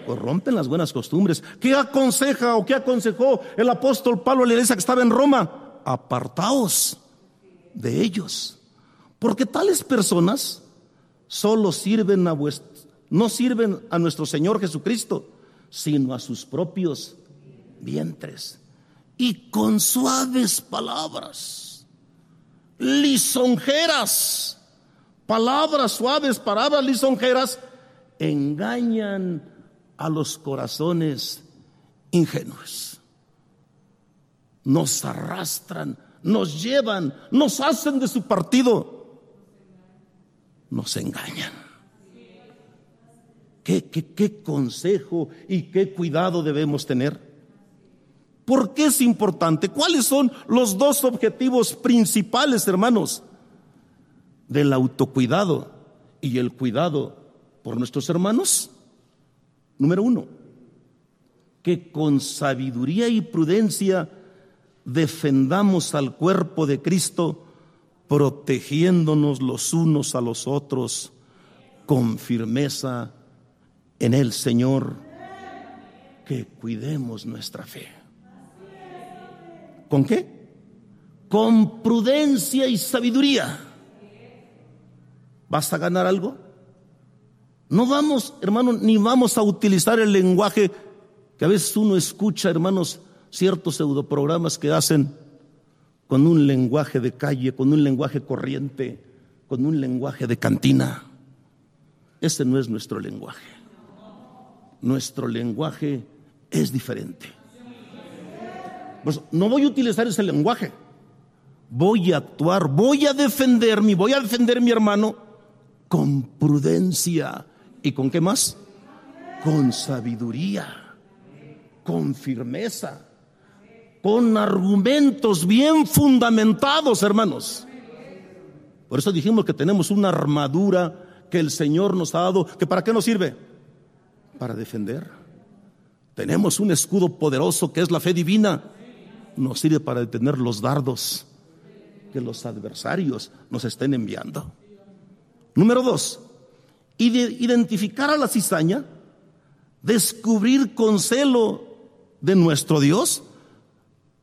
Corrompen las buenas costumbres. ¿Qué aconseja o qué aconsejó el apóstol Pablo a la iglesia que estaba en Roma? Apartaos de ellos. Porque tales personas solo sirven a vuestro, no sirven a nuestro Señor Jesucristo, sino a sus propios vientres. Y con suaves palabras, lisonjeras, palabras suaves, palabras lisonjeras, engañan a los corazones ingenuos. Nos arrastran, nos llevan, nos hacen de su partido, nos engañan. ¿Qué, qué, qué consejo y qué cuidado debemos tener? ¿Por qué es importante? ¿Cuáles son los dos objetivos principales, hermanos? Del autocuidado y el cuidado por nuestros hermanos? Número uno, que con sabiduría y prudencia defendamos al cuerpo de Cristo, protegiéndonos los unos a los otros con firmeza en el Señor, que cuidemos nuestra fe. ¿Con qué? Con prudencia y sabiduría ¿Vas a ganar algo? No vamos, hermanos, ni vamos a utilizar el lenguaje que a veces uno escucha, hermanos, ciertos pseudoprogramas que hacen con un lenguaje de calle, con un lenguaje corriente, con un lenguaje de cantina. Ese no es nuestro lenguaje. Nuestro lenguaje es diferente. Pues no voy a utilizar ese lenguaje. Voy a actuar, voy a defenderme, voy a defender a mi hermano con prudencia. ¿Y con qué más? Con sabiduría, con firmeza, con argumentos bien fundamentados, hermanos. Por eso dijimos que tenemos una armadura que el Señor nos ha dado, que para qué nos sirve? Para defender. Tenemos un escudo poderoso que es la fe divina. Nos sirve para detener los dardos que los adversarios nos estén enviando. Número dos, identificar a la cizaña, descubrir con celo de nuestro Dios,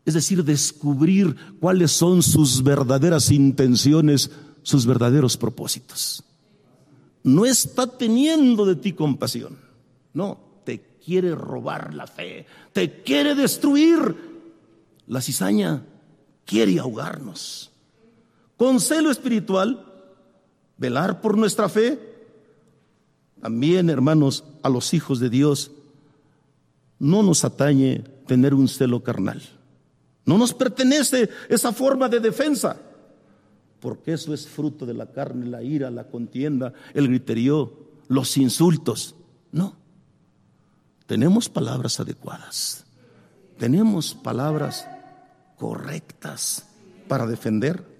es decir, descubrir cuáles son sus verdaderas intenciones, sus verdaderos propósitos. No está teniendo de ti compasión, no, te quiere robar la fe, te quiere destruir. La cizaña quiere ahogarnos. Con celo espiritual, velar por nuestra fe. También, hermanos, a los hijos de Dios, no nos atañe tener un celo carnal. No nos pertenece esa forma de defensa, porque eso es fruto de la carne, la ira, la contienda, el griterío, los insultos. No. Tenemos palabras adecuadas. Tenemos palabras correctas para defender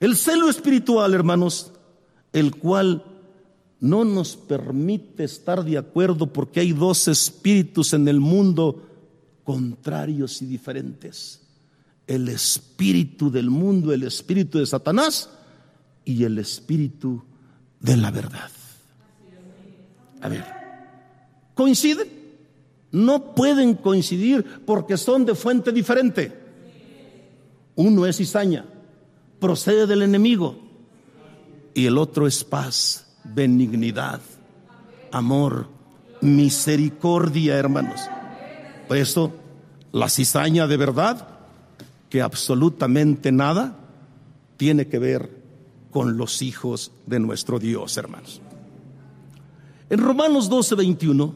el celo espiritual, hermanos, el cual no nos permite estar de acuerdo porque hay dos espíritus en el mundo contrarios y diferentes. El espíritu del mundo, el espíritu de Satanás y el espíritu de la verdad. A ver, ¿coinciden? No pueden coincidir porque son de fuente diferente. Uno es cizaña procede del enemigo. Y el otro es paz, benignidad, amor, misericordia, hermanos. Por eso, la cizaña de verdad, que absolutamente nada tiene que ver con los hijos de nuestro Dios, hermanos. En Romanos 12, 21,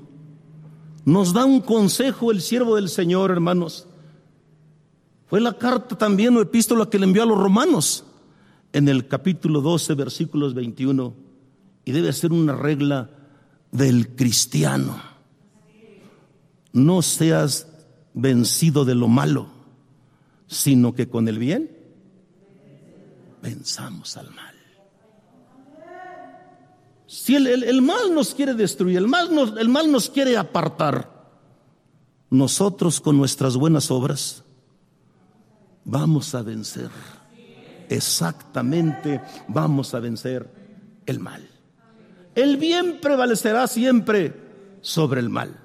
nos da un consejo el siervo del Señor, hermanos. Fue la carta también o epístola que le envió a los romanos en el capítulo 12, versículos 21. Y debe ser una regla del cristiano. No seas vencido de lo malo, sino que con el bien pensamos al mal. Si el, mal nos quiere destruir, el mal, el mal nos quiere apartar, nosotros con nuestras buenas obras vamos a vencer. Exactamente, vamos a vencer el mal. El bien prevalecerá siempre sobre el mal.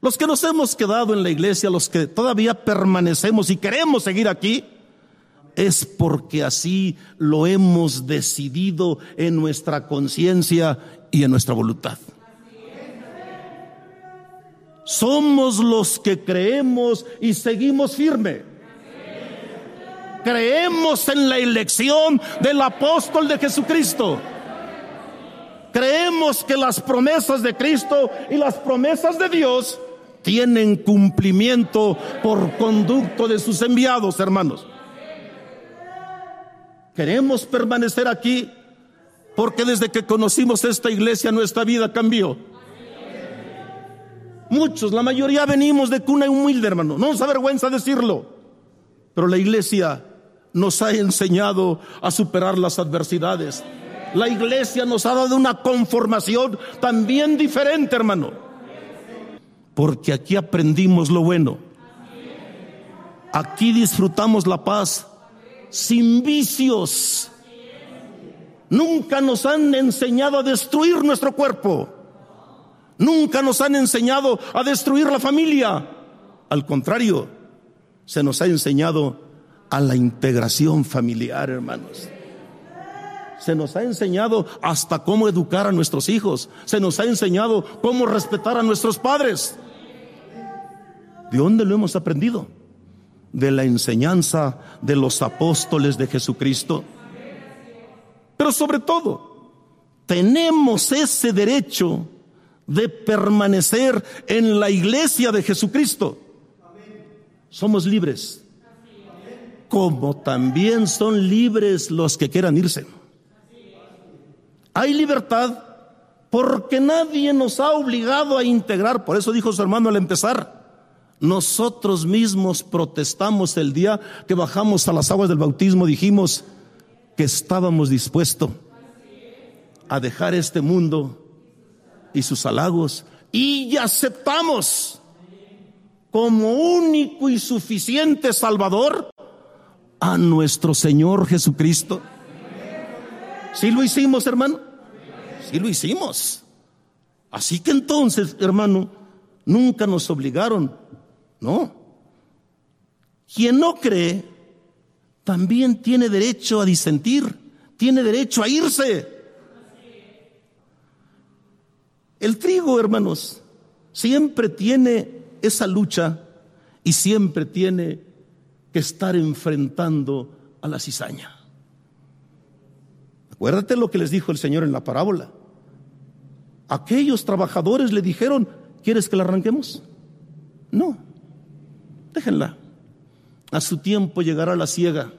Los que nos hemos quedado en la iglesia, los que todavía permanecemos y queremos seguir aquí, es porque así lo hemos decidido en nuestra conciencia y en nuestra voluntad. Somos los que creemos y seguimos firme. Creemos en la elección del apóstol de Jesucristo. Creemos que las promesas de Cristo y las promesas de Dios tienen cumplimiento por conducto de sus enviados, hermanos. Queremos permanecer aquí porque desde que conocimos esta iglesia nuestra vida cambió. Muchos, la mayoría venimos de cuna humilde, hermano. No nos avergüenza decirlo. Pero la iglesia nos ha enseñado a superar las adversidades. La iglesia nos ha dado una conformación también diferente, hermano. Porque aquí aprendimos lo bueno. Aquí disfrutamos la paz sin vicios. Nunca nos han enseñado a destruir nuestro cuerpo. Nunca nos han enseñado a destruir la familia. Al contrario, se nos ha enseñado a la integración familiar, hermanos. Se nos ha enseñado hasta cómo educar a nuestros hijos. Se nos ha enseñado cómo respetar a nuestros padres. ¿De dónde lo hemos aprendido? de la enseñanza de los apóstoles de Jesucristo. Pero sobre todo, tenemos ese derecho de permanecer en la iglesia de Jesucristo. Somos libres. Como también son libres los que quieran irse. Hay libertad porque nadie nos ha obligado a integrar. Por eso dijo su hermano al empezar nosotros mismos protestamos el día que bajamos a las aguas del bautismo, dijimos que estábamos dispuestos a dejar este mundo y sus halagos y aceptamos como único y suficiente Salvador a nuestro Señor Jesucristo. Si lo hicimos, hermano. Si lo hicimos. Así que entonces, hermano, nunca nos obligaron no. Quien no cree también tiene derecho a disentir, tiene derecho a irse. El trigo, hermanos, siempre tiene esa lucha y siempre tiene que estar enfrentando a la cizaña. Acuérdate lo que les dijo el Señor en la parábola. Aquellos trabajadores le dijeron, ¿quieres que la arranquemos? No. Déjenla. A su tiempo llegará la ciega.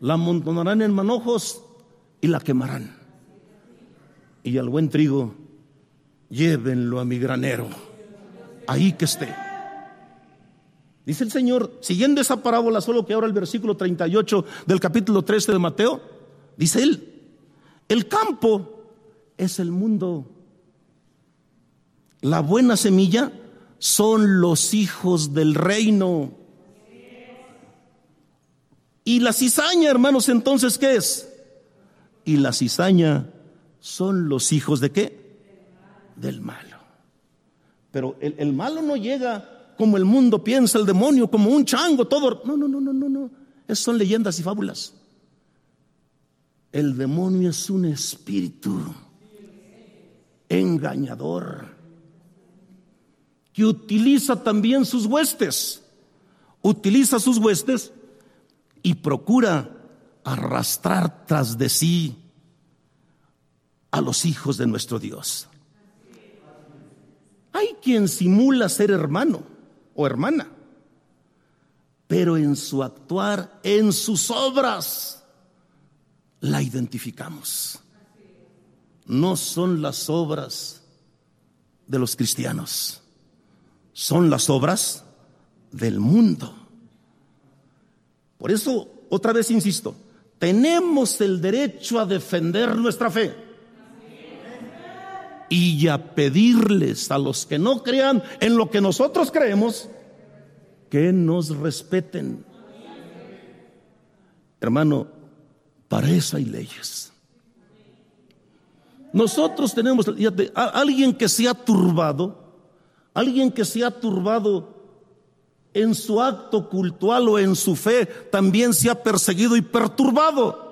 La amontonarán en manojos y la quemarán. Y al buen trigo, llévenlo a mi granero. Ahí que esté. Dice el Señor, siguiendo esa parábola, solo que ahora el versículo 38 del capítulo 13 de Mateo, dice él, el campo es el mundo. La buena semilla son los hijos del reino. Y la cizaña, hermanos, entonces, ¿qué es? Y la cizaña son los hijos de qué? Del malo. Pero el, el, malo no llega como el mundo piensa, el demonio, como un chango, todo. No, no, no, no, no, no. Esas son leyendas y fábulas. El demonio es un espíritu engañador, que utiliza también sus huestes, utiliza sus huestes y procura arrastrar tras de sí a los hijos de nuestro Dios. Hay quien simula ser hermano o hermana, pero en su actuar, en sus obras, la identificamos. No son las obras de los cristianos, son las obras del mundo. Por eso, otra vez insisto, tenemos el derecho a defender nuestra fe y a pedirles a los que no crean en lo que nosotros creemos que nos respeten. Hermano, para eso hay leyes. Nosotros tenemos, alguien que se ha turbado, alguien que se ha turbado en su acto cultual o en su fe, también se ha perseguido y perturbado.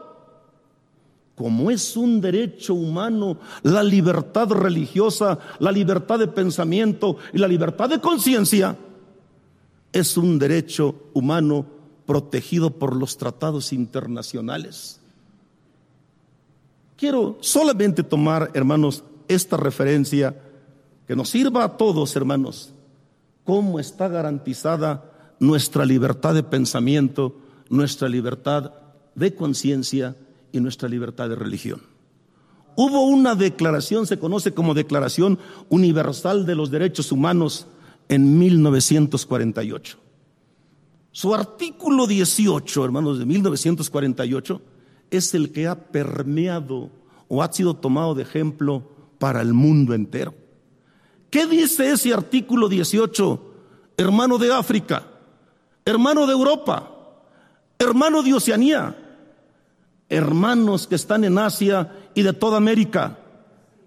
Como es un derecho humano la libertad religiosa, la libertad de pensamiento y la libertad de conciencia, es un derecho humano protegido por los tratados internacionales. Quiero solamente tomar, hermanos, esta referencia que nos sirva a todos, hermanos, cómo está garantizada nuestra libertad de pensamiento, nuestra libertad de conciencia y nuestra libertad de religión. Hubo una declaración, se conoce como Declaración Universal de los Derechos Humanos en 1948. Su artículo 18, hermanos, de 1948, es el que ha permeado o ha sido tomado de ejemplo para el mundo entero. ¿Qué dice ese artículo 18? Hermano de África, hermano de Europa, hermano de Oceanía, hermanos que están en Asia y de toda América.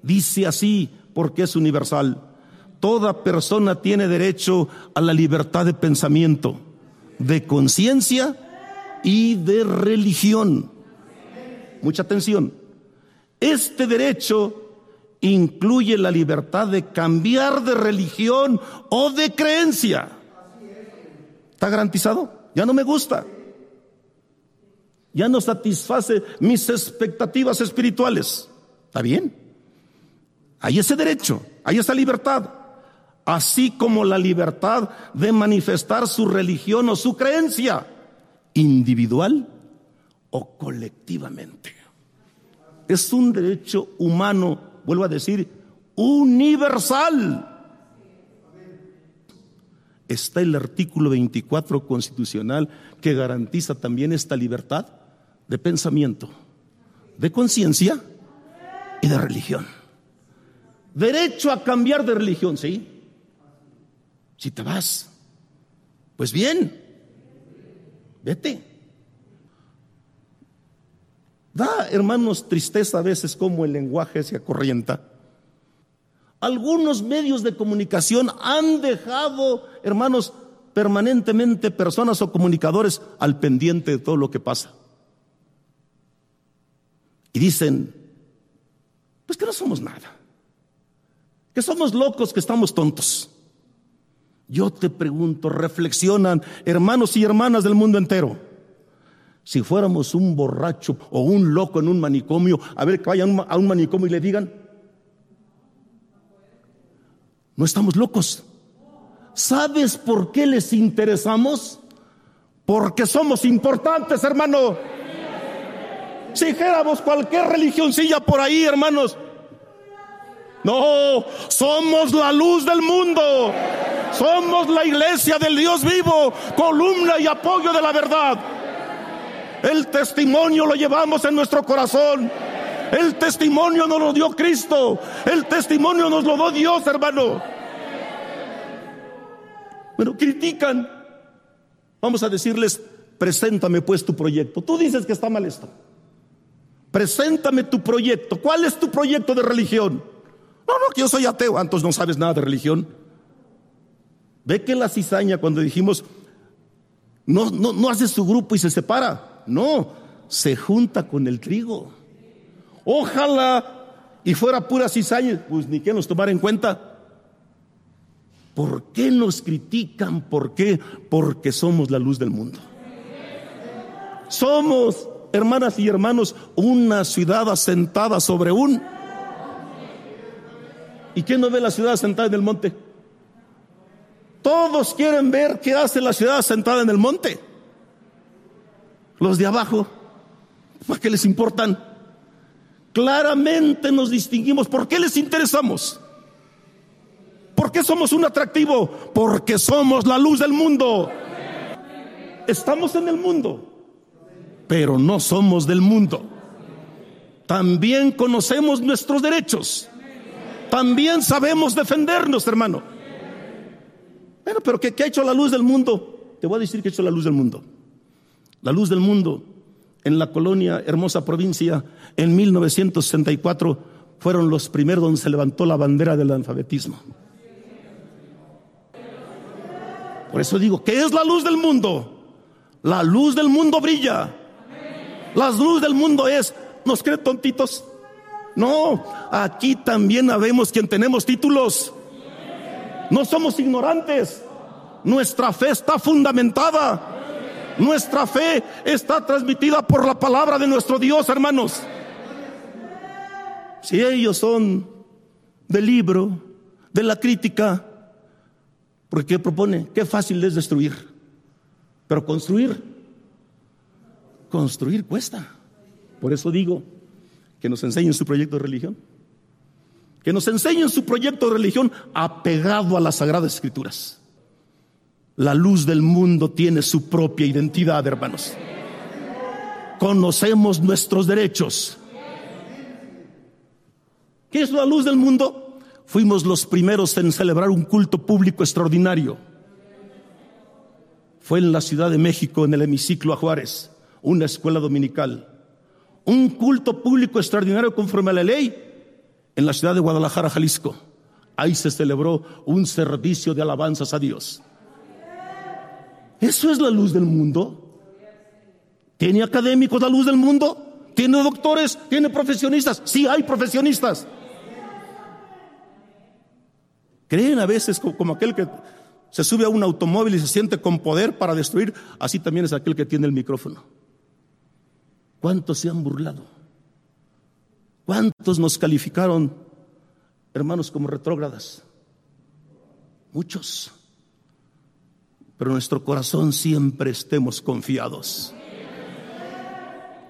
Dice así porque es universal. Toda persona tiene derecho a la libertad de pensamiento, de conciencia y de religión. Mucha atención. Este derecho incluye la libertad de cambiar de religión o de creencia. ¿Está garantizado? Ya no me gusta. Ya no satisface mis expectativas espirituales. ¿Está bien? Hay ese derecho, hay esa libertad. Así como la libertad de manifestar su religión o su creencia, individual o colectivamente. Es un derecho humano, vuelvo a decir, universal. Está el artículo 24 constitucional que garantiza también esta libertad de pensamiento, de conciencia y de religión. Derecho a cambiar de religión, ¿sí? Si te vas, pues bien, vete. Da, hermanos, tristeza a veces como el lenguaje se acorrienta. Algunos medios de comunicación han dejado, hermanos, permanentemente personas o comunicadores al pendiente de todo lo que pasa. Y dicen, pues que no somos nada, que somos locos, que estamos tontos. Yo te pregunto, reflexionan hermanos y hermanas del mundo entero. Si fuéramos un borracho o un loco en un manicomio, a ver que vayan a un manicomio y le digan, no estamos locos. ¿Sabes por qué les interesamos? Porque somos importantes, hermano. Si dijéramos cualquier religioncilla por ahí, hermanos. No, somos la luz del mundo. Somos la iglesia del Dios vivo, columna y apoyo de la verdad. El testimonio lo llevamos en nuestro corazón. El testimonio nos lo dio Cristo. El testimonio nos lo dio Dios, hermano. Bueno, critican. Vamos a decirles, preséntame pues tu proyecto. Tú dices que está mal esto. Preséntame tu proyecto. ¿Cuál es tu proyecto de religión? No, no, que yo soy ateo. Ah, entonces no sabes nada de religión. Ve que la cizaña cuando dijimos, no, no, no hace su grupo y se separa. No, se junta con el trigo. Ojalá y fuera pura cizaña, pues ni que nos tomara en cuenta. ¿Por qué nos critican? ¿Por qué? Porque somos la luz del mundo. Somos, hermanas y hermanos, una ciudad asentada sobre un. ¿Y quién no ve la ciudad asentada en el monte? Todos quieren ver qué hace la ciudad asentada en el monte. Los de abajo, ¿para qué les importan? Claramente nos distinguimos. ¿Por qué les interesamos? ¿Por qué somos un atractivo? Porque somos la luz del mundo. Estamos en el mundo, pero no somos del mundo. También conocemos nuestros derechos. También sabemos defendernos, hermano. Bueno, pero ¿qué, ha hecho la luz del mundo? Te voy a decir que ha hecho la luz del mundo. La luz del mundo en la colonia, hermosa provincia, en 1964 fueron los primeros donde se levantó la bandera del alfabetismo. Por eso digo, ¿qué es la luz del mundo? La luz del mundo brilla. La luz del mundo es, ¿nos creen tontitos? No, aquí también habemos quien tenemos títulos. No somos ignorantes. Nuestra fe está fundamentada. Nuestra fe está transmitida por la palabra de nuestro Dios, hermanos. Si ellos son del libro, de la crítica, porque propone? Qué fácil es destruir. Pero construir, construir cuesta. Por eso digo que nos enseñen su proyecto de religión. Que nos enseñen su proyecto de religión apegado a las sagradas escrituras. La luz del mundo tiene su propia identidad, hermanos. Conocemos nuestros derechos. ¿Qué es la luz del mundo? fuimos los primeros en celebrar un culto público extraordinario. Fue en la Ciudad de México, en el hemiciclo a Juárez, una escuela dominical. Un culto público extraordinario conforme a la ley en la ciudad de Guadalajara, Jalisco. Ahí se celebró un servicio de alabanzas a Dios. ¿Eso es la luz del mundo? ¿Tiene académicos la luz del mundo? ¿Tiene doctores? ¿Tiene profesionistas? Sí, hay profesionistas. Creen a veces como aquel que se sube a un automóvil y se siente con poder para destruir, así también es aquel que tiene el micrófono. ¿Cuántos se han burlado? ¿Cuántos nos calificaron, hermanos, como retrógradas? Muchos. Pero nuestro corazón siempre estemos confiados.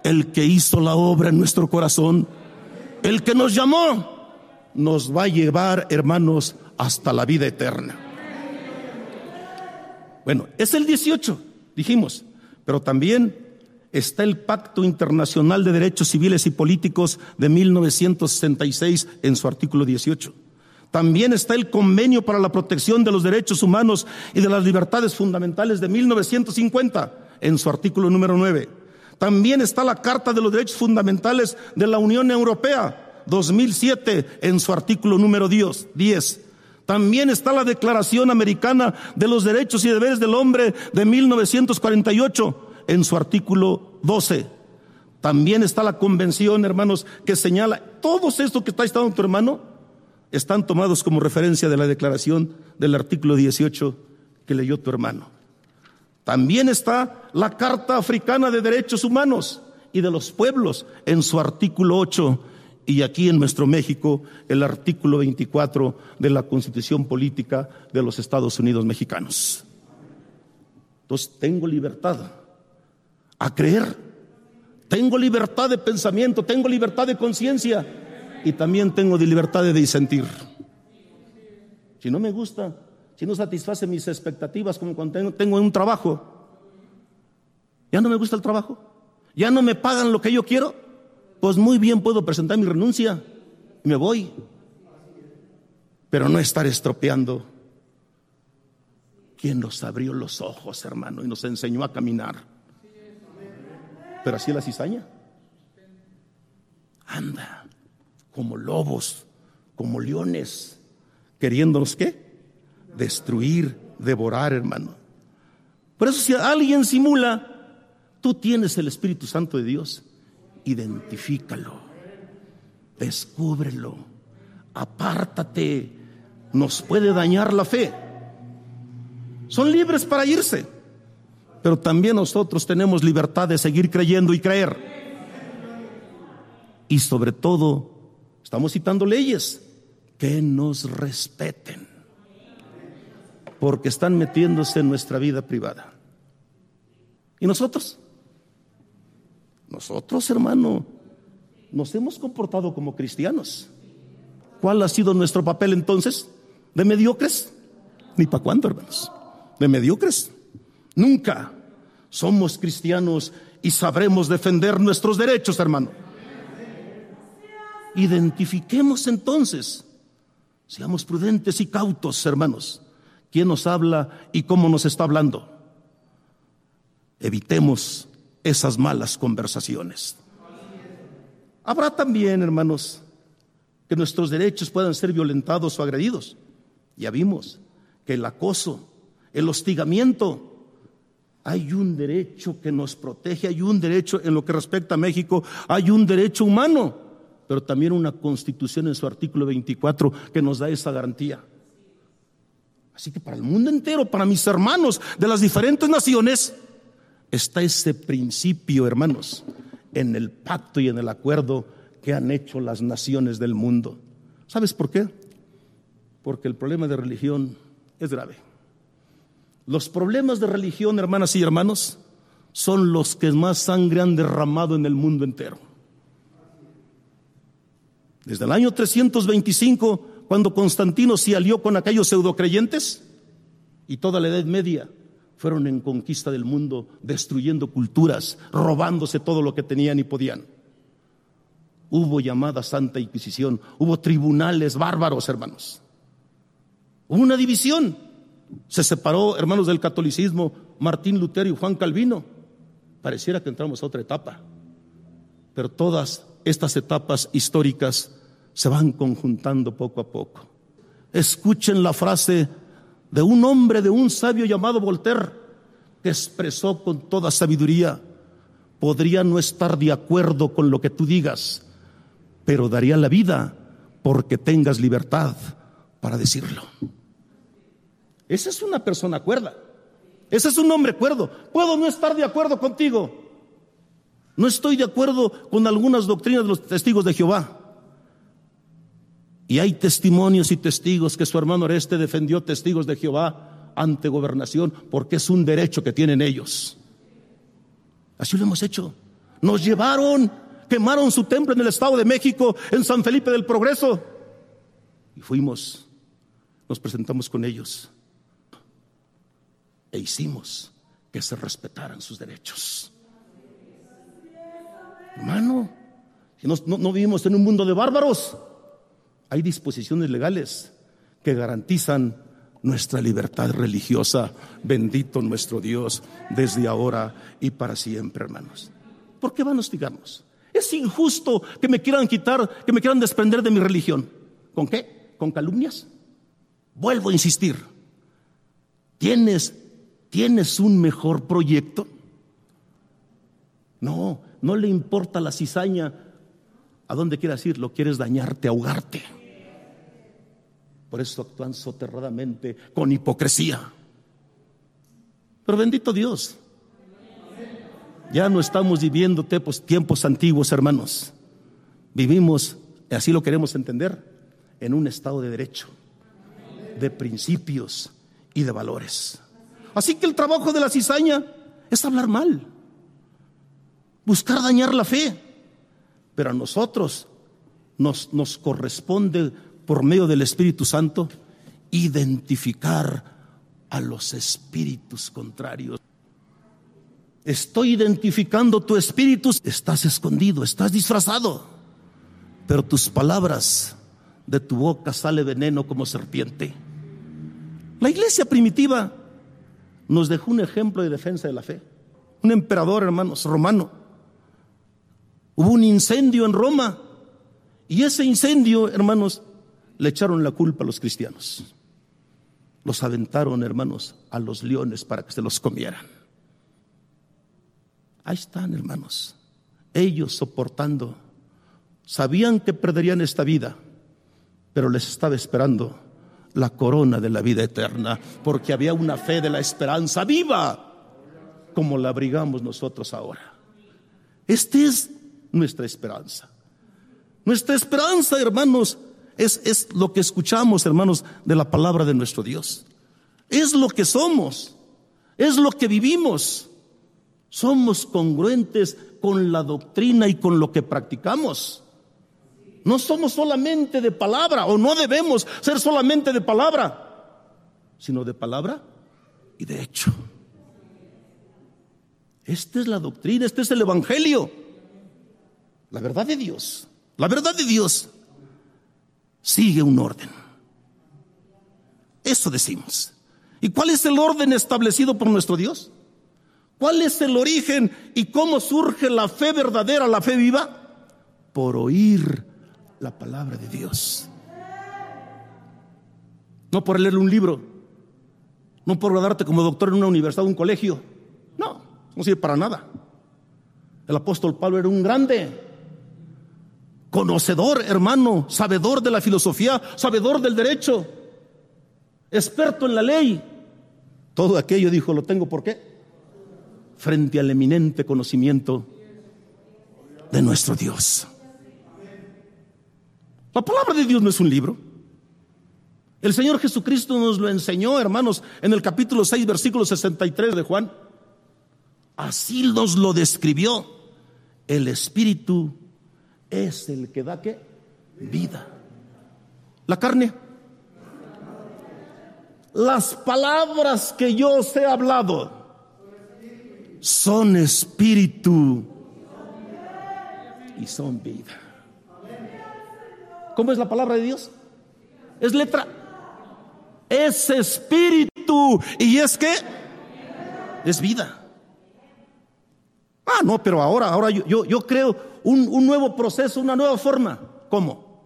El que hizo la obra en nuestro corazón, el que nos llamó, nos va a llevar, hermanos, hasta la vida eterna. Bueno, es el 18, dijimos, pero también está el Pacto Internacional de Derechos Civiles y Políticos de 1966 en su artículo 18. También está el Convenio para la Protección de los Derechos Humanos y de las Libertades Fundamentales de 1950 en su artículo número 9. También está la Carta de los Derechos Fundamentales de la Unión Europea 2007 en su artículo número 10. También está la Declaración Americana de los Derechos y Deberes del Hombre de 1948 en su artículo 12. También está la convención, hermanos, que señala, todos estos que está estando tu hermano, están tomados como referencia de la declaración del artículo 18 que leyó tu hermano. También está la Carta Africana de Derechos Humanos y de los Pueblos en su artículo 8 y aquí en nuestro México el artículo 24 de la Constitución Política de los Estados Unidos Mexicanos. Entonces tengo libertad a creer, tengo libertad de pensamiento, tengo libertad de conciencia y también tengo libertad de disentir. Si no me gusta, si no satisface mis expectativas como cuando tengo, un trabajo, ya no me gusta el trabajo, ya no me pagan lo que yo quiero, pues muy bien puedo presentar mi renuncia y me voy. Pero no estar estropeando. ¿Quién nos abrió los ojos, hermano, y nos enseñó a caminar? Pero así la cizaña. Anda, como lobos, como leones, queriéndonos qué? Destruir, devorar, hermano. Por eso si alguien simula, tú tienes el Espíritu Santo de Dios identifícalo. Descúbrelo. Apártate. Nos puede dañar la fe. Son libres para irse. Pero también nosotros tenemos libertad de seguir creyendo y creer. Y sobre todo, estamos citando leyes que nos respeten. Porque están metiéndose en nuestra vida privada. ¿Y nosotros? Nosotros, hermano, nos hemos comportado como cristianos. ¿Cuál ha sido nuestro papel entonces? ¿De mediocres? Ni para cuándo, hermanos. De mediocres. Nunca somos cristianos y sabremos defender nuestros derechos, hermano. Identifiquemos entonces, seamos prudentes y cautos, hermanos, quién nos habla y cómo nos está hablando. Evitemos esas malas conversaciones. Habrá también, hermanos, que nuestros derechos puedan ser violentados o agredidos. Ya vimos que el acoso, el hostigamiento, hay un derecho que nos protege, hay un derecho en lo que respecta a México, hay un derecho humano, pero también una constitución en su artículo 24 que nos da esa garantía. Así que para el mundo entero, para mis hermanos de las diferentes naciones, está ese principio, hermanos, en el pacto y en el acuerdo que han hecho las naciones del mundo. ¿Sabes por qué? Porque el problema de religión es grave. Los problemas de religión, hermanas y hermanos, son los que más sangre han derramado en el mundo entero. Desde el año 325, cuando Constantino se alió con aquellos pseudocreyentes, y toda la Edad Media, fueron en conquista del mundo, destruyendo culturas, robándose todo lo que tenían y podían. Hubo llamada Santa Inquisición, hubo tribunales bárbaros, hermanos. Hubo una división. Se separó, hermanos del catolicismo, Martín Lutero y Juan Calvino. Pareciera que entramos a otra etapa. Pero todas estas etapas históricas se van conjuntando poco a poco. Escuchen la frase de un hombre, de un sabio llamado Voltaire, que expresó con toda sabiduría, podría no estar de acuerdo con lo que tú digas, pero daría la vida porque tengas libertad para decirlo. Esa es una persona cuerda. Ese es un hombre cuerdo. Puedo no estar de acuerdo contigo. No estoy de acuerdo con algunas doctrinas de los testigos de Jehová. Y hay testimonios y testigos que su hermano Oreste defendió testigos de Jehová ante gobernación porque es un derecho que tienen ellos. Así lo hemos hecho. Nos llevaron, quemaron su templo en el Estado de México, en San Felipe del Progreso. Y fuimos, nos presentamos con ellos e hicimos que se respetaran sus derechos. Hermano, no, no vivimos en un mundo de bárbaros hay disposiciones legales que garantizan nuestra libertad religiosa. Bendito nuestro Dios desde ahora y para siempre, hermanos. ¿Por qué van a hostigarnos? Es injusto que me quieran quitar, que me quieran desprender de mi religión. ¿Con qué? ¿Con calumnias? Vuelvo a insistir. ¿Tienes, ¿tienes un mejor proyecto? No, no le importa la cizaña. ¿A dónde quieras ir? Lo quieres dañarte, ahogarte. Por eso actúan soterradamente con hipocresía. Pero bendito Dios. Ya no estamos viviendo tiempos antiguos, hermanos. Vivimos, así lo queremos entender, en un estado de derecho, de principios y de valores. Así que el trabajo de la cizaña es hablar mal, buscar dañar la fe. Pero a nosotros nos, corresponde por medio del Espíritu Santo, identificar a los espíritus contrarios. Estoy identificando tu espíritu, estás escondido, estás disfrazado, pero tus palabras de tu boca sale veneno como serpiente. La iglesia primitiva nos dejó un ejemplo de defensa de la fe. Un emperador, hermanos, romano. Hubo un incendio en Roma y ese incendio, hermanos, le echaron la culpa a los cristianos. Los aventaron, hermanos, a los leones para que se los comieran. Ahí están, hermanos, ellos soportando sabían que perderían esta vida, pero les estaba esperando la corona de la vida eterna, porque había una fe de la esperanza viva, como la abrigamos nosotros ahora. Esta es nuestra esperanza. Nuestra esperanza, hermanos, es, es lo que escuchamos, hermanos, de la palabra de nuestro Dios. Es lo que somos, es lo que vivimos. Somos congruentes con la doctrina y con lo que practicamos. No somos solamente de palabra, o no debemos ser solamente de palabra, sino de palabra y de hecho. Esta es la doctrina, este es el Evangelio. La verdad de Dios, la verdad de Dios sigue un orden. Eso decimos. ¿Y cuál es el orden establecido por nuestro Dios? ¿Cuál es el origen y cómo surge la fe verdadera, la fe viva? Por oír la palabra de Dios. No por leer un libro, no por graduarte como doctor en una universidad o un colegio. No, no sirve para nada. El apóstol Pablo era un grande, conocedor, hermano, sabedor de la filosofía, sabedor del derecho, experto en la ley. Todo aquello dijo, lo tengo por qué? Frente al eminente conocimiento de nuestro Dios. La palabra de Dios no es un libro. El Señor Jesucristo nos lo enseñó, hermanos, en el capítulo 6, versículo 63 de Juan. Así nos lo describió. El Espíritu es el que da qué? Vida. La carne. Las palabras que yo os he hablado son espíritu y son vida. ¿Cómo es la palabra de Dios? Es letra. Es espíritu. ¿Y es que Es vida. Ah, no, pero ahora, ahora yo, yo, creo un, un, nuevo proceso, una nueva forma. ¿Cómo?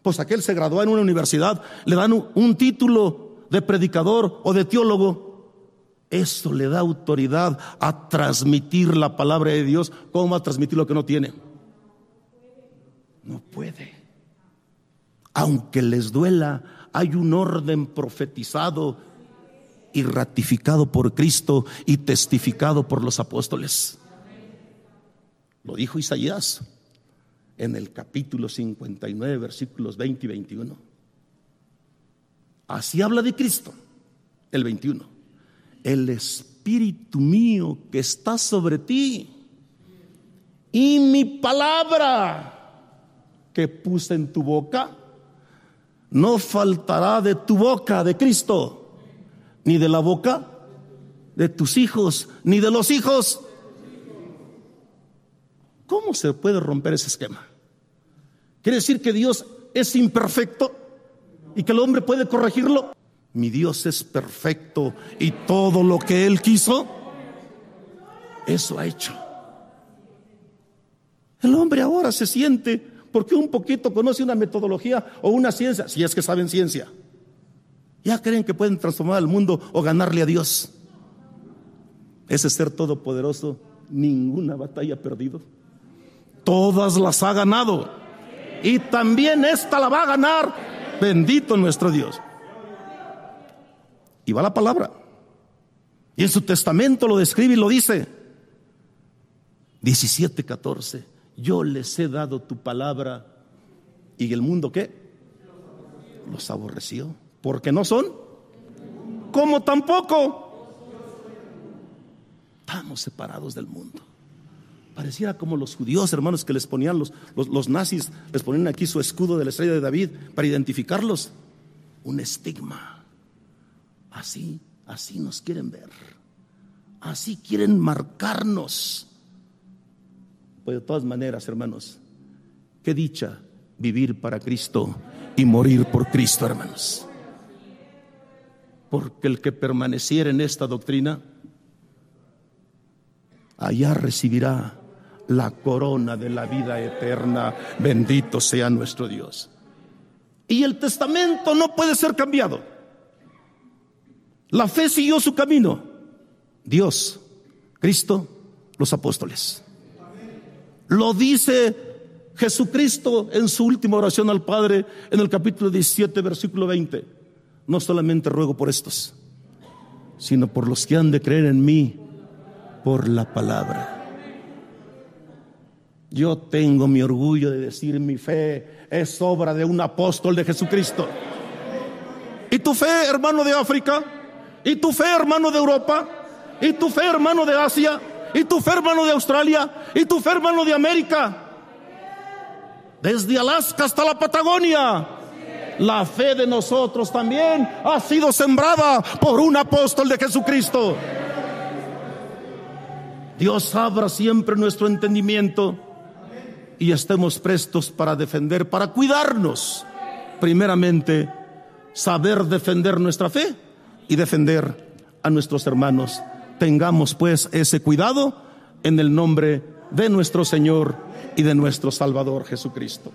Pues aquel se graduó en una universidad, le dan un, un título de predicador o de teólogo. Esto le da autoridad a transmitir la palabra de Dios. ¿Cómo va a transmitir lo que no tiene? No puede aunque les duela, hay un orden profetizado y ratificado por Cristo y testificado por los apóstoles. Lo dijo Isaías en el capítulo 59, versículos 20 y 21. Así habla de Cristo, el 21. El Espíritu mío que está sobre ti y mi palabra que puse en tu boca no faltará de tu boca, de Cristo, ni de la boca de tus hijos, ni de los hijos. ¿Cómo se puede romper ese esquema? ¿Quiere decir que Dios es imperfecto y que el hombre puede corregirlo? Mi Dios es perfecto y todo lo que Él quiso, eso ha hecho. El hombre ahora se siente porque un poquito conoce una metodología o una ciencia, si es que saben ciencia. Ya creen que pueden transformar al mundo o ganarle a Dios. Ese ser todopoderoso, ninguna batalla ha perdido. Todas las ha ganado. Y también esta la va a ganar. Bendito nuestro Dios. Y va la palabra. Y en su testamento lo describe y lo dice. 17, 14 yo les he dado tu palabra y el mundo qué? Los aborreció, porque no son como tampoco. Estamos separados del mundo. Pareciera como los judíos, hermanos, que les ponían los, los, nazis, les ponían aquí su escudo de la estrella de David para identificarlos. Un estigma. Así, así nos quieren ver. Así quieren marcarnos pues de todas maneras, hermanos, qué dicha vivir para Cristo y morir por Cristo, hermanos. Porque el que permaneciera en esta doctrina, allá recibirá la corona de la vida eterna. Bendito sea nuestro Dios. Y el testamento no puede ser cambiado. La fe siguió su camino. Dios, Cristo, los apóstoles. Lo dice Jesucristo en su última oración al Padre en el capítulo 17, versículo 20, no solamente ruego por estos, sino por los que han de creer en mí por la palabra. Yo tengo mi orgullo de decir mi fe es obra de un apóstol de Jesucristo. ¿Y tu fe, hermano de África? ¿Y tu fe, hermano de Europa? ¿Y tu fe, hermano de Asia? ¿Y tu fe, hermano de Australia? ¿Y tu fe, hermano de América? Desde Alaska hasta la Patagonia. La fe de nosotros también ha sido sembrada por un apóstol de Jesucristo. Dios abra siempre nuestro entendimiento y estemos prestos para defender, para cuidarnos. Primeramente, saber defender nuestra fe y defender a nuestros hermanos. Tengamos pues ese cuidado en el nombre de nuestro Señor y de nuestro Salvador Jesucristo.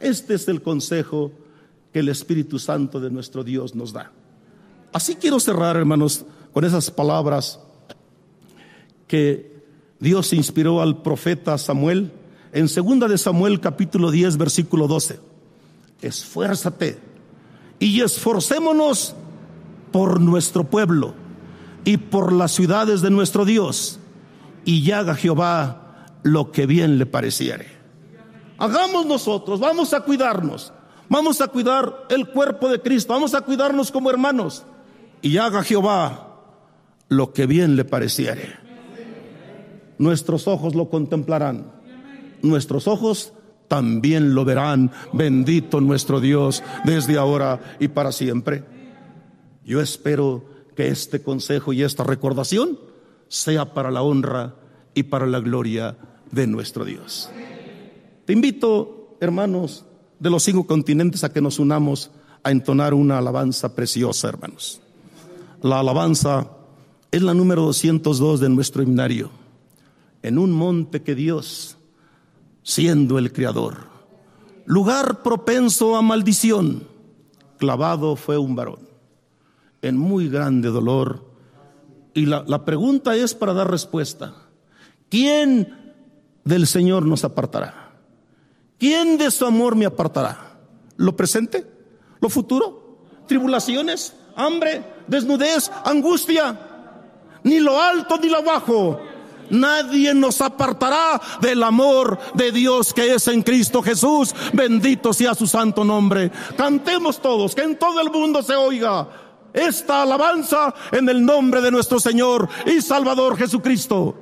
Este es el consejo que el Espíritu Santo de nuestro Dios nos da. Así quiero cerrar, hermanos, con esas palabras que Dios inspiró al profeta Samuel en segunda de Samuel capítulo 10 versículo 12. Esfuérzate y esforcémonos por nuestro pueblo y por las ciudades de nuestro Dios y haga Jehová lo que bien le pareciere. Hagamos nosotros, vamos a cuidarnos, vamos a cuidar el cuerpo de Cristo, vamos a cuidarnos como hermanos y haga Jehová lo que bien le pareciere. Nuestros ojos lo contemplarán nuestros ojos también lo verán. Bendito nuestro Dios desde ahora y para siempre. Yo espero que este consejo y esta recordación sea para la honra y para la gloria de nuestro Dios. Te invito, hermanos de los cinco continentes, a que nos unamos a entonar una alabanza preciosa, hermanos. La alabanza es la número 202 de nuestro himnario. En un monte que Dios siendo el Creador. Lugar propenso a maldición, clavado fue un varón, en muy grande dolor. Y la, la pregunta es para dar respuesta. ¿Quién del Señor nos apartará? ¿Quién de su amor me apartará? ¿Lo presente? ¿Lo futuro? ¿Tribulaciones? ¿Hambre? ¿Desnudez? ¿Angustia? Ni lo alto ni lo bajo Nadie nos apartará del amor de Dios que es en Cristo Jesús. Bendito sea su santo nombre. Cantemos todos, que en todo el mundo se oiga esta alabanza en el nombre de nuestro Señor y Salvador Jesucristo.